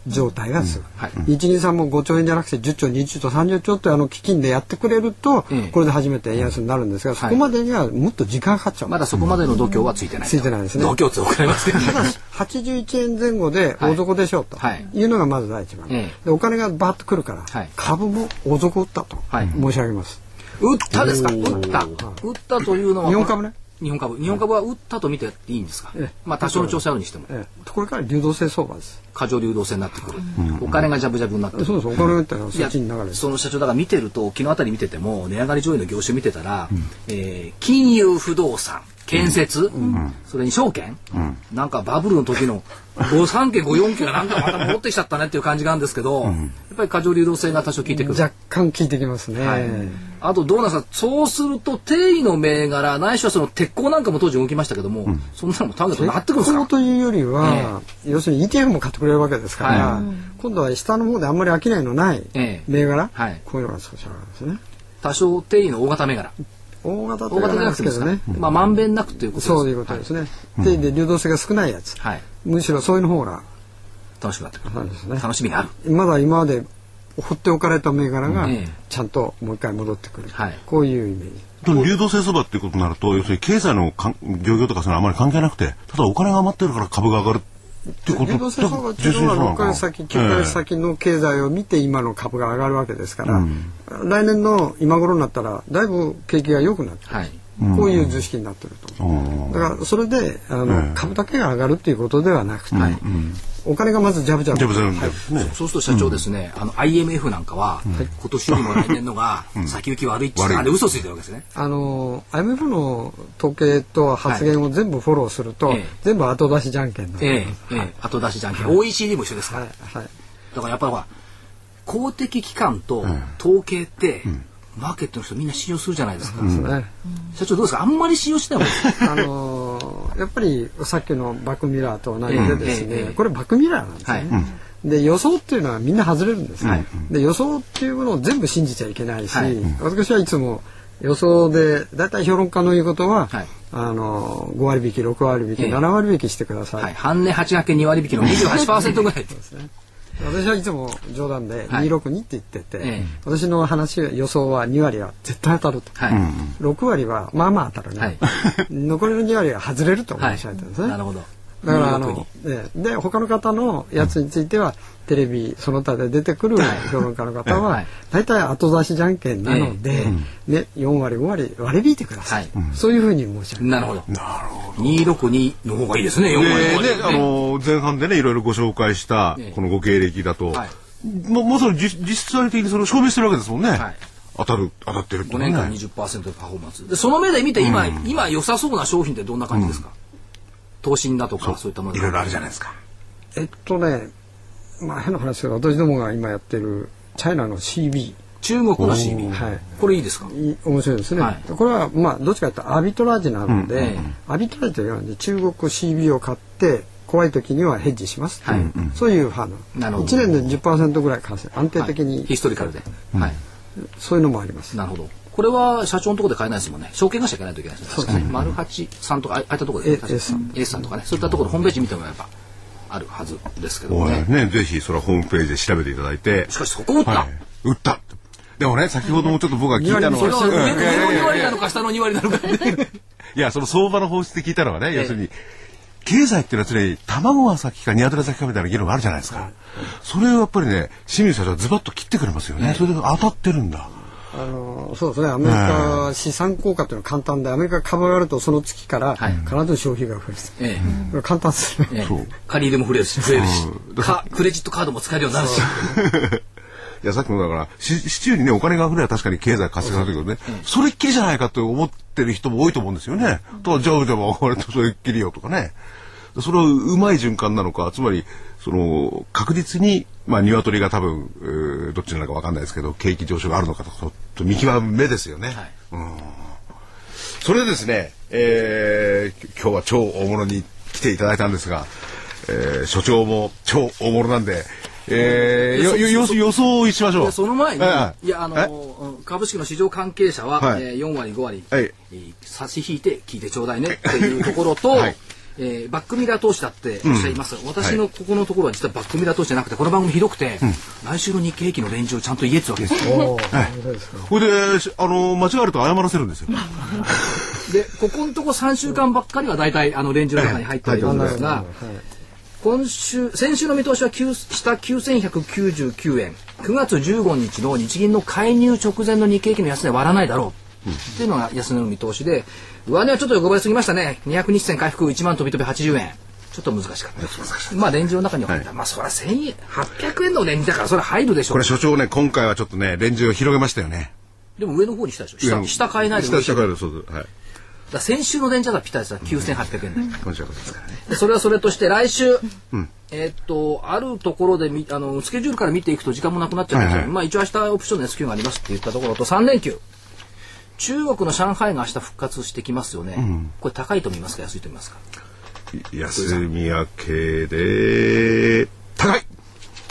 [SPEAKER 5] 状態が続く、
[SPEAKER 1] はい。
[SPEAKER 5] 123も5兆円じゃなくて10兆20兆30兆ってあの基金でやってくれると、
[SPEAKER 1] ええ
[SPEAKER 5] これで初めて円安になるんですが、そこまでにはもっと時間かかっちゃう、
[SPEAKER 1] まだそこまでの度胸はついてないと。
[SPEAKER 5] ついてないですね。
[SPEAKER 1] 度胸って分かりますけど。
[SPEAKER 5] ただし81円前後で大底でしょうと
[SPEAKER 1] はい。
[SPEAKER 5] いうのがまず第一番、
[SPEAKER 1] ええ
[SPEAKER 5] でお金がバーッとくるから、
[SPEAKER 1] はい。
[SPEAKER 5] 株も大底打ったと
[SPEAKER 1] はい。
[SPEAKER 5] 申し上げます、
[SPEAKER 1] 打ったですか？打った。打ったというのは。
[SPEAKER 5] 日本株ね。
[SPEAKER 1] 日本株。日本株は打ったと見ていいんですか？
[SPEAKER 5] ええ。
[SPEAKER 1] まあ多少の調整あるにしても。
[SPEAKER 5] ええ。これから流動性相場です。
[SPEAKER 1] 過剰流動性になってくる。お金がジャブジャブになってくる。
[SPEAKER 5] そうそう。お金を打ったら
[SPEAKER 1] いや
[SPEAKER 5] そっちに流れる。
[SPEAKER 1] その社長だから見てると昨日あたり見てても値上がり上位の業種見てたら、えー金融不動産建設、それに証券、なんかバブルの時の53件54件がなんかまた戻ってきちゃったねっていう感じがあるんですけど、やっぱり過剰流動性が多少効いてくる。
[SPEAKER 5] 若干効いてきますね、
[SPEAKER 1] はいあとどうなんですかそうすると定位の銘柄ないしはその鉄鋼なんかも当時動きましたけども、そんなのもターゲットになってくるんですか？
[SPEAKER 5] というよりは、要するに ETF も買ってくれるわけですから、
[SPEAKER 1] は
[SPEAKER 5] 今度は下の方であんまり商いのない
[SPEAKER 1] ええ。
[SPEAKER 5] 銘柄、
[SPEAKER 1] はい。
[SPEAKER 5] こういうのが少しあるんですね。
[SPEAKER 1] 多少定位の大型銘柄。
[SPEAKER 5] 大型と
[SPEAKER 1] 大型じゃ
[SPEAKER 5] 言わない
[SPEAKER 1] なくてです
[SPEAKER 5] けどね、
[SPEAKER 1] まあまんべんなくということです。
[SPEAKER 5] そういうことですね、でで流動性が少ないやつ、
[SPEAKER 1] はい、はい
[SPEAKER 5] むしろそういうの方が
[SPEAKER 1] 楽しくなってくる。楽しみがある。
[SPEAKER 5] まだ今まで放っておかれた銘柄が
[SPEAKER 1] ええ
[SPEAKER 5] ちゃんともう一回戻ってくる、
[SPEAKER 1] はい。
[SPEAKER 5] こういうイメージ。
[SPEAKER 3] でも流動性相場っていうことになると要するに経済のかん業業とかそういうのはあまり関係なくてただお金が余ってるから株が上がるってこと
[SPEAKER 5] 流動性相場っていうのは6ヶ月先9ヶ月先の経済を見て今の株が上がるわけですから、来年の今頃になったらだいぶ景気が良くなってる、
[SPEAKER 1] はい
[SPEAKER 5] こういう図式になってると。だからそれであの、株だけが上がるっていうことではなくて、お金がまずジャブジャブ。
[SPEAKER 3] ジャブジャブ。
[SPEAKER 5] はい。
[SPEAKER 3] ね。
[SPEAKER 1] そうすると社長ですね、あの IMF なんかは、今年よりも来年のが先行き悪いってあれ嘘ついてるわけですね。
[SPEAKER 5] あの IMF の統計と発言を全部フォローすると、
[SPEAKER 1] ええ
[SPEAKER 5] 全部後出しじゃんけん
[SPEAKER 1] ええええ、後出しじゃんけん。OECD も一緒ですから。
[SPEAKER 5] はい。はい。
[SPEAKER 1] だからやっぱり公的機関と統計って、マーケットの人みんな信用するじゃないですか。
[SPEAKER 5] ですね。
[SPEAKER 1] 社長どうですか？あんまり信用してない
[SPEAKER 5] あのーやっぱりさっきのバックミラーと同じでですね、
[SPEAKER 1] ええええ
[SPEAKER 5] これバックミラーなんですね。
[SPEAKER 1] はい。
[SPEAKER 5] で予想っていうのはみんな外れるんですね、
[SPEAKER 1] はい。
[SPEAKER 5] で予想っていうものを全部信じちゃいけないし、
[SPEAKER 1] はい。
[SPEAKER 5] 私はいつも予想で大体評論家の言うことは、
[SPEAKER 1] はい。
[SPEAKER 5] あの5割引き6割引き、
[SPEAKER 1] ええ。
[SPEAKER 5] 7割引きしてください、
[SPEAKER 1] はい。半値8掛け2割引きの28%ぐらい。
[SPEAKER 5] 私はいつも冗談で
[SPEAKER 1] はい。
[SPEAKER 5] 262って言ってて、
[SPEAKER 1] ええ。
[SPEAKER 5] 私の話予想は2割は絶対当たると、
[SPEAKER 1] はい。
[SPEAKER 5] 6割はまあまあ当たるね、
[SPEAKER 1] はい。
[SPEAKER 5] 残りの2割は外れると
[SPEAKER 1] はい
[SPEAKER 5] 申し上げてるんですね、
[SPEAKER 1] なるほど。
[SPEAKER 5] だからあ
[SPEAKER 1] 262
[SPEAKER 5] の、ええ。で他の方のやつについては、テレビその他で出てくる評論家の方
[SPEAKER 1] は
[SPEAKER 5] はい。大体後出しじゃんけんなので、ね、4割5割割り引いてください、
[SPEAKER 1] はい。
[SPEAKER 5] そういうふうに申し上げて
[SPEAKER 1] なるほど。262の方がいいですね、4割
[SPEAKER 3] で
[SPEAKER 1] 5割。
[SPEAKER 3] ね、あの前半でねいろいろご紹介した
[SPEAKER 1] ええ。
[SPEAKER 3] このご経歴だと、
[SPEAKER 1] はい。
[SPEAKER 3] ままさに実実際的にそれを証明してるわけですもんね、
[SPEAKER 1] はい。
[SPEAKER 3] 当たる当たってるって
[SPEAKER 1] 5年間
[SPEAKER 3] ね
[SPEAKER 1] 20%のパフォーマンス。で、その目で見て今、今良さそうな商品ってどんな感じですか？投信だとかそう。いったもの。
[SPEAKER 3] いろいろあるじゃないですか。
[SPEAKER 5] えっとねまあ変な話ですけど私どもが今やってるチャイナの CB
[SPEAKER 1] 中国の CB。
[SPEAKER 5] はい。
[SPEAKER 1] これいいですか？
[SPEAKER 5] いい面白いですね、
[SPEAKER 1] はい。
[SPEAKER 5] これはまあどっちかというとアビトラージなので、
[SPEAKER 1] うん
[SPEAKER 5] アビトラージというのは中国 CB を買って怖い時にはヘッジします、
[SPEAKER 1] はい。
[SPEAKER 5] そういう派の。
[SPEAKER 1] なるほど。
[SPEAKER 5] 1年で10%ぐらい稼い安定的
[SPEAKER 1] はい。
[SPEAKER 5] に、
[SPEAKER 1] ヒストリカルで。はい。
[SPEAKER 5] そういうのもあります。
[SPEAKER 1] なるほど。これは社長のところで買えないですもんね。証券会社行かないといけないですね。丸八さんとか、ああいったところで、
[SPEAKER 5] え
[SPEAKER 1] 確かに
[SPEAKER 5] S さん。
[SPEAKER 1] S さんとかね、そういったところホームページ見てもらえばあるはずですけどね。
[SPEAKER 3] ねぜひそれはホームページで調べていただいて。
[SPEAKER 1] しかしそこ打った。
[SPEAKER 3] はい、打った。でもね先ほどもちょっと僕が聞いたの
[SPEAKER 1] は
[SPEAKER 3] は、うん。
[SPEAKER 1] 上の上の2
[SPEAKER 3] いやいやいや
[SPEAKER 1] 割なのか下の2割なのか。
[SPEAKER 3] いやその相場の本質で聞いたのはね、要するに経済っていうのは常に卵が先か鶏が先かみたいな議論があるじゃないですか、それをやっぱりね清水社長はズバッと切ってくれますよね、それで当たってるんだ
[SPEAKER 5] あのそうですね。アメリカ資産効果っていうのは簡単でアメリカ株が上がるとその月から
[SPEAKER 1] はい。
[SPEAKER 5] 必ず消費が増える、
[SPEAKER 1] え
[SPEAKER 5] これ簡単ですね、
[SPEAKER 1] ええ。え
[SPEAKER 3] そう
[SPEAKER 1] 借り入れも増えるし、増えるし、かクレジットカードも使えるようになるし。
[SPEAKER 3] いや、さっきもだから、し市中にね、お金が溢れば確かに経済活性化だけどね、それっきりじゃないかと思ってる人も多いと思うんですよね。と、じゃあ、じゃあ、俺とそれっきりよとかね。それはうまい循環なのか、つまり、その、確実に、まあ、鶏が多分、えーどっちなのかわかんないですけど、景気上昇があるのかとと見極めですよね。
[SPEAKER 1] はい。
[SPEAKER 3] それでですね、えーき今日は超大物に来ていただいたんですが、えー所長も超大物なんで、えー、よよ予予想しましょう。
[SPEAKER 1] でその前に、
[SPEAKER 3] はい
[SPEAKER 1] や、あの、うん株式の市場関係者は、
[SPEAKER 3] はい。
[SPEAKER 1] えー4割、5割、
[SPEAKER 3] はい。
[SPEAKER 1] えー差し引いて聞いてちょうだいねっていうところと、
[SPEAKER 3] はい
[SPEAKER 1] えーバックミラー投資だっておっしゃいます、私のここのところは実はバックミラー投資じゃなくてこの番組ひどくて、来週の日経平均のレンジをちゃんと言えってわけですよ。
[SPEAKER 5] おー。そうで
[SPEAKER 3] あの、間違えると謝らせるんですよ。
[SPEAKER 1] でここのとこ3週間ばっかりは大体あのレンジの中に入っているんですが、今週先週の見通しは9下9199円。9月15日の日銀の介入直前の日経平均の安値割らないだろう、っていうのが安値の見通しで上値はちょっと横ばいすぎましたね。200日線回復1万飛び飛び80円。ちょっと難しかった。まあレンジの中には入った、まあそれは1000円800円のレンジだからそれは入るでしょ
[SPEAKER 3] こ
[SPEAKER 1] う
[SPEAKER 3] れ所長ね、今回はちょっとね、レンジを広げましたよね。
[SPEAKER 1] でも上の方にしたでしょ。下下買えないで
[SPEAKER 3] 下、下変える、そうです。はい。
[SPEAKER 1] ら先週のレンジだったらぴったりですよ9800円で、
[SPEAKER 3] 今週はで
[SPEAKER 1] それはそれとして来週、えーっとあるところでみあのスケジュールから見ていくと時間もなくなっちゃうんですけど、
[SPEAKER 3] はいはい。
[SPEAKER 1] まあ一応明日オプションの S q がありますって言ったところと3連休中国の上海が明日復活してきますよね、これ高いと見ますか？安いと見ますか？
[SPEAKER 3] 休み明けで、高い。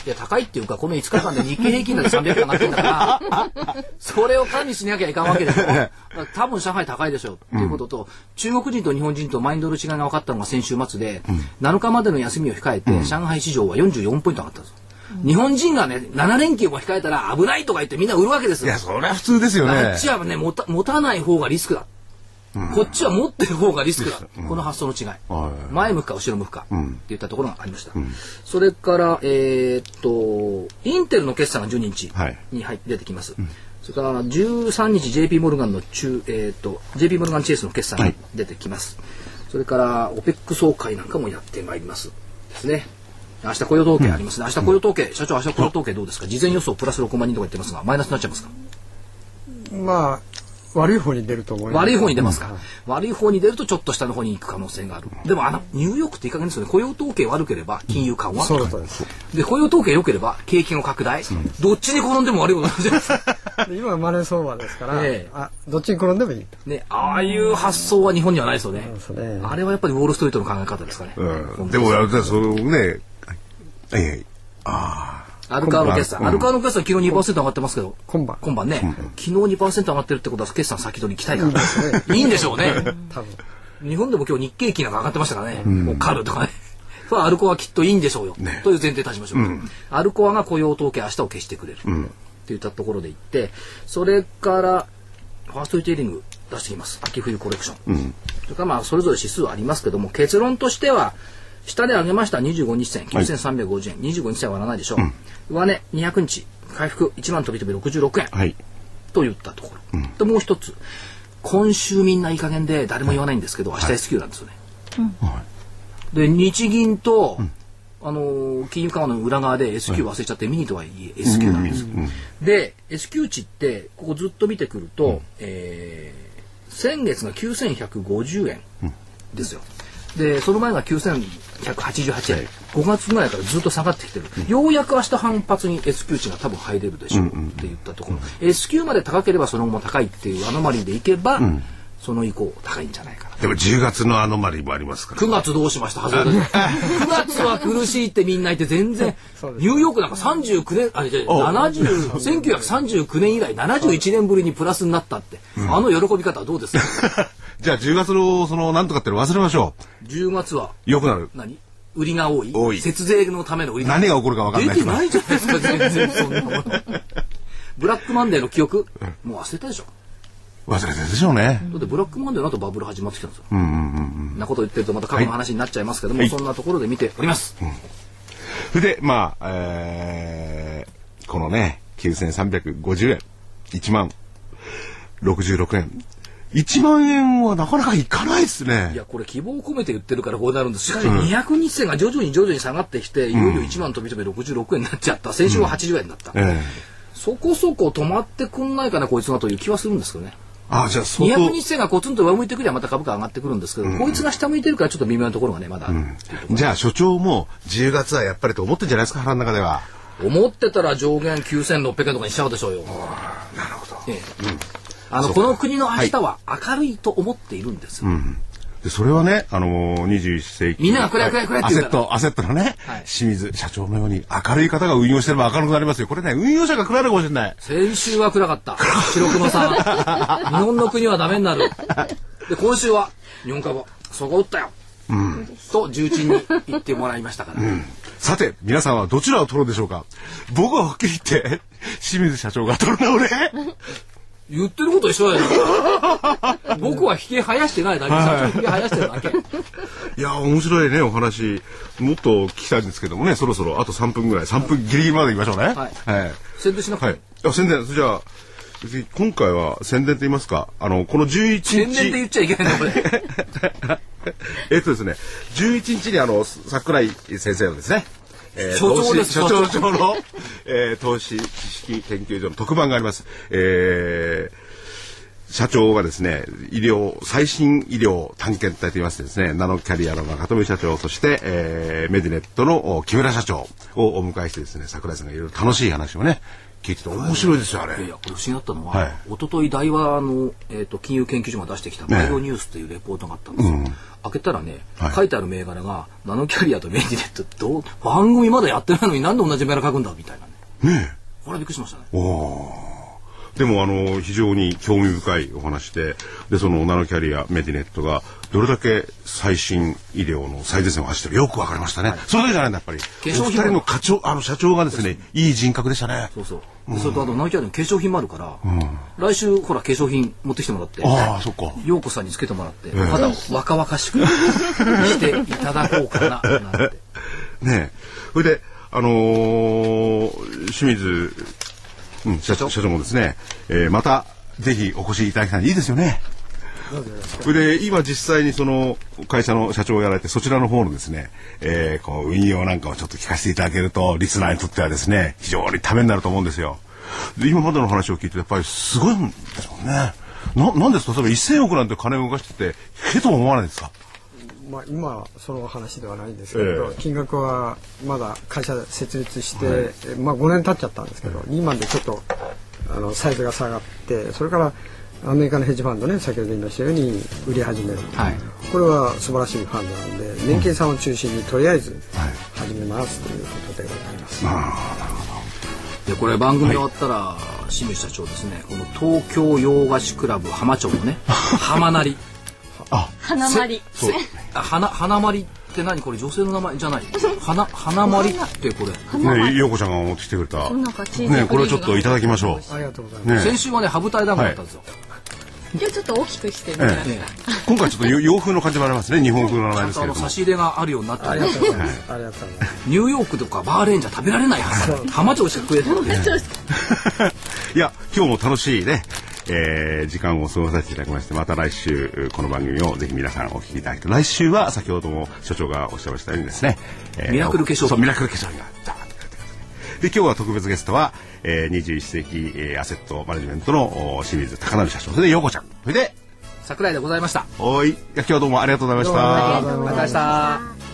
[SPEAKER 1] いや高いっていうかこの5日間で日経平均だって300円上がってるんだから それを管理しなきゃいかんわけですよだから多分上海高いでしょう。っていうことと、中国人と日本人とマインドの違いが分かったのが先週末で、7日までの休みを控えて、上海市場は44ポイント上がったんです日本人がね7連休も控えたら危ないとか言ってみんな売るわけですよ。
[SPEAKER 3] いや、それは普通ですよね。
[SPEAKER 1] あっ。ちはね持た持たない方がリスクだ、こっちは持ってる方がリスクだ、この発想の違い、
[SPEAKER 3] はい。
[SPEAKER 1] 前向くか後ろ向くか、っていったところがありました、それからえーっとインテルの決算が12日
[SPEAKER 3] はい。
[SPEAKER 1] に入って出てきます、それから13日 JP モルガンの中えーっと JP モルガンチェイスの決算が出てきます、それから OPEC 総会なんかもやってまいります。ですね明日雇用統計ありますね、明日雇用統計、社長明日雇用統計どうですか？事前予想プラス6万人とか言ってますがマイナスになっちゃいますか？
[SPEAKER 5] まあ悪い方に出ると思います。
[SPEAKER 1] 悪い方に出ますか、悪い方に出るとちょっと下の方に行く可能性がある、でもあのニューヨークっていい加減ですよね。雇用統計悪ければ金融緩和、
[SPEAKER 5] そうだそうです。
[SPEAKER 1] で雇用統計良ければ景気の拡大、どっちに転んでも悪いことなんじゃないですか、
[SPEAKER 5] で今はマネー相場ですから、
[SPEAKER 1] ええ。
[SPEAKER 5] あどっちに転んでもいい
[SPEAKER 1] ね、ああいう発想は日本にはないですよね。
[SPEAKER 5] ね。
[SPEAKER 1] あれはやっぱりウォールストリートの考え方ですかね、
[SPEAKER 3] うん。でも、あれだそのね、はいはい。あ
[SPEAKER 1] アルカーの決算、
[SPEAKER 3] うん
[SPEAKER 1] アルカーの決算昨日2%上がってますけど
[SPEAKER 5] 今晩。
[SPEAKER 1] 今晩ね、昨日2%上がってるってことは決算先取り行きたいいいんでしょうね。
[SPEAKER 5] 多分
[SPEAKER 1] 日本でも今日日経金なんか上がってましたからね、もうカルとかね。それはアルコアはきっといいんでしょうよ、という前提立ちましょう、アルコアが雇用統計明日を消してくれる、っていったところで言ってそれからファーストリテイリング出してきます。秋冬コレクション、それからまあそれぞれ指数はありますけども結論としては下で上げました25日線9350円、25日線は割らないでしょう、上値200日回復1万飛び飛び66円、
[SPEAKER 3] あ。はい。
[SPEAKER 1] と言ったところ、でもう一つ。今週みんないい加減で誰も言わないんですけど、明日 S q なんですよね。で日銀と、あのー金融緩和の裏側で S q 忘れちゃって、ミニとはいえ S q なんです。よ。で S q 値ってここずっと見てくると、えー先月が9150円ですよ。でその前が9188円、5月ぐらいからずっと下がってきてる、ようやく明日反発に S q 値が多分入れるでしょうって言ったところ、S q まで高ければその後も高いっていうアノマリーでいけば、その以降高いんじゃないかな。
[SPEAKER 3] でも10月のアノマリーもありますから。
[SPEAKER 1] 9月どうしました？外れた9月は苦しいってみんな言って全然。
[SPEAKER 5] そうです。
[SPEAKER 1] ニューヨークなんか39年あれじゃ70 1939年以来71年ぶりにプラスになったって、あの喜び方はどうですか？
[SPEAKER 3] じゃあ10月のそのなんとかっての忘れましょ
[SPEAKER 1] 10月は？
[SPEAKER 3] う。よくなる。
[SPEAKER 1] 何？売りが多い？
[SPEAKER 3] 多い。
[SPEAKER 1] 節税のための売り
[SPEAKER 3] 何が起こるか分かんない。
[SPEAKER 1] 出てないじゃないですか全然そんなもの。ブラックマンデーの記憶？もう忘れたでしょ
[SPEAKER 3] 忘れてるでしょうね。
[SPEAKER 1] だってブラックマンデーの後バブル始まってきたんですよ、
[SPEAKER 3] うんうんうんうん。
[SPEAKER 1] なこと言ってるとまた過去の話になっちゃいますけども、
[SPEAKER 3] はい
[SPEAKER 1] そんなところで見ております、
[SPEAKER 3] それで、まあ、えー、このね、9350円、1万66円。1万円はなかなかいかないです
[SPEAKER 1] い
[SPEAKER 3] ね。
[SPEAKER 1] や、これ希望を込めて言ってるからこうなるんです。しかし200日線が徐々に徐々に下がってきて、いよいよ1万飛び飛び66円になっちゃった。先週は80円だった。
[SPEAKER 3] ええ。
[SPEAKER 1] そこそこ止まってくんないかな、こいつがという気はするんですけどね。
[SPEAKER 3] あ、じゃあ相当。
[SPEAKER 1] 200日線がコツンと上向いてくりゃまた株価上がってくるんですけど、こいつが下向いてるからちょっと微妙なところがね、まだ。うところ
[SPEAKER 3] じゃあ所長も10月はやっぱりと思ってんじゃないですか、腹の中では。
[SPEAKER 1] 思ってたら上限9600円とかにしちゃうでしょうよ。
[SPEAKER 3] なるほど。
[SPEAKER 1] ええ。あの、この国の明日は明るいと思っているんですよ。
[SPEAKER 3] で、それはね、あのー、21世紀。
[SPEAKER 1] みんながくれくれくれって
[SPEAKER 3] アセット、アセットのね、
[SPEAKER 1] はい
[SPEAKER 3] 清水社長のように明るい方が運用してれば明るくなりますよ。これね、運用者が暗いのかもしれない。
[SPEAKER 1] 先週は暗かった。白黒さん。日本の国はダメになる。で、今週は日本株、そこ打ったよ。と重鎮に言ってもらいましたから。
[SPEAKER 3] さて、皆さんはどちらを取るでしょうか僕ははっきり言って、清水社長が取るな、俺。
[SPEAKER 1] 言ってること一緒だよ。僕は引き生やしてないだけ。社長引き生やしてるだけ。
[SPEAKER 3] いや、面白いね、お話。もっと聞きたいんですけどもね、そろそろあと3分ぐらい、3分ギリギリまで行きましょうね。
[SPEAKER 1] はい
[SPEAKER 3] はい。
[SPEAKER 1] 宣伝しなくても
[SPEAKER 3] はい。あ宣伝、じゃあ、今回は宣伝と言いますか、あの、この11日。
[SPEAKER 1] 宣伝って言っちゃいけないの、これ。
[SPEAKER 3] えっとですね、11日にあの、桜井先生のですね、えー
[SPEAKER 1] 所長です
[SPEAKER 3] 所長長の、えー投資知識研究所の特番があります。えー社長がですね、医療、最新医療探検隊と言いましてですね、ナノキャリアの中富社長、そして、えーメディネットのお木村社長をお迎えしてですね、桜井さんがいろいろ楽しい話をね、聞いてて面白いですよ、あれ。
[SPEAKER 1] いやこれ不思議だったのは、
[SPEAKER 3] はい
[SPEAKER 1] 一昨日大和の、えー、と金融研究所が出してきたバイオニュースというレポートがあったんですよ。開けたらね、
[SPEAKER 3] はい
[SPEAKER 1] 書いてある銘柄が、ナノキャリアとメディネットどう、番組まだやってないのになんで同じ銘柄書くんだみたいなね。
[SPEAKER 3] ねえ。
[SPEAKER 1] これびっくりしましたね。
[SPEAKER 3] でもあの非常に興味深いお話ででそのナノキャリアメディネットがどれだけ最新医療の最前線を走ってるよくわかりましたね、それだけじゃないんだやっぱり。お
[SPEAKER 1] 粧品
[SPEAKER 3] 二人の課長あの社長がですねいい人格でしたね。
[SPEAKER 1] そうそう。それとあと、ナノキャリアの化粧品もあるから、来週、ほら、化粧品持ってきてもらって、
[SPEAKER 3] ああそっか。
[SPEAKER 1] 陽子さんにつけてもらって、肌を若々しく していただこうかな、なんて。
[SPEAKER 3] ねえ。それであのー清水、うん、社長。社長もですね、えーまたぜひお越しいただきたい。いいですよね。それで今実際にその会社の社長をやられてそちらの方のですね、えーこう運用なんかをちょっと聞かせていただけるとリスナーにとってはですね非常にためになると思うんですよ。で今までの話を聞いてやっぱりすごいんですもんね。ななんですか？例えば1000億なんて金を動かしててへとも思わないですか？
[SPEAKER 5] まあ、今はその話ではないんですけど、
[SPEAKER 3] ええ。
[SPEAKER 5] 金額はまだ会社設立して、えまあ、5年経っちゃったんですけど、今でちょっとあのサイズが下がってそれからアメリカのヘッジファンドね先ほど言いましたように売り始める、
[SPEAKER 1] はい。
[SPEAKER 5] これは素晴らしいファンドなんで年金さんを中心にとりあえず始めますということで。ございます。
[SPEAKER 1] でこれ番組終わったら清水社長ですねこの東京洋菓子クラブ浜町のね浜なり
[SPEAKER 4] 花まり。
[SPEAKER 1] あ花花まりって何？これ女性の名前じゃない。花花まりってこれ。
[SPEAKER 3] ね陽子ちゃんが持ってきてくれた。ねこれをちょっといただきましょ
[SPEAKER 5] ありがとうございます。
[SPEAKER 1] 先週はね羽二重団子だったんですよ、
[SPEAKER 4] 今日ちょっと大きくしてみ
[SPEAKER 3] え
[SPEAKER 4] た
[SPEAKER 3] え。
[SPEAKER 1] ね
[SPEAKER 3] 今回ちょっと洋 洋風の感じもありますね。日本風の名前ですけれど
[SPEAKER 1] 差し入れがあるようになってる
[SPEAKER 5] ありがとうござい。ます。
[SPEAKER 1] ニューヨークとかバーレーンじゃ食べられない浜浜町しか食えない。
[SPEAKER 3] いや今日も楽しいね、えー時間を過ごさせていただきましてまた来週この番組をぜひ皆さんお聞きいただきたい来週は先ほども所長がおっしゃいましたようにですね、えー
[SPEAKER 1] ミラクル化粧品
[SPEAKER 3] そうミラクル化粧品がダーで今日は特別ゲストは、えー、21世紀、えーアセットマネジメントのお清水高成社長それで陽子ちゃん。それで
[SPEAKER 1] 桜井でございました
[SPEAKER 3] おい今日はどうもありがとうございました。
[SPEAKER 1] ありがとうございました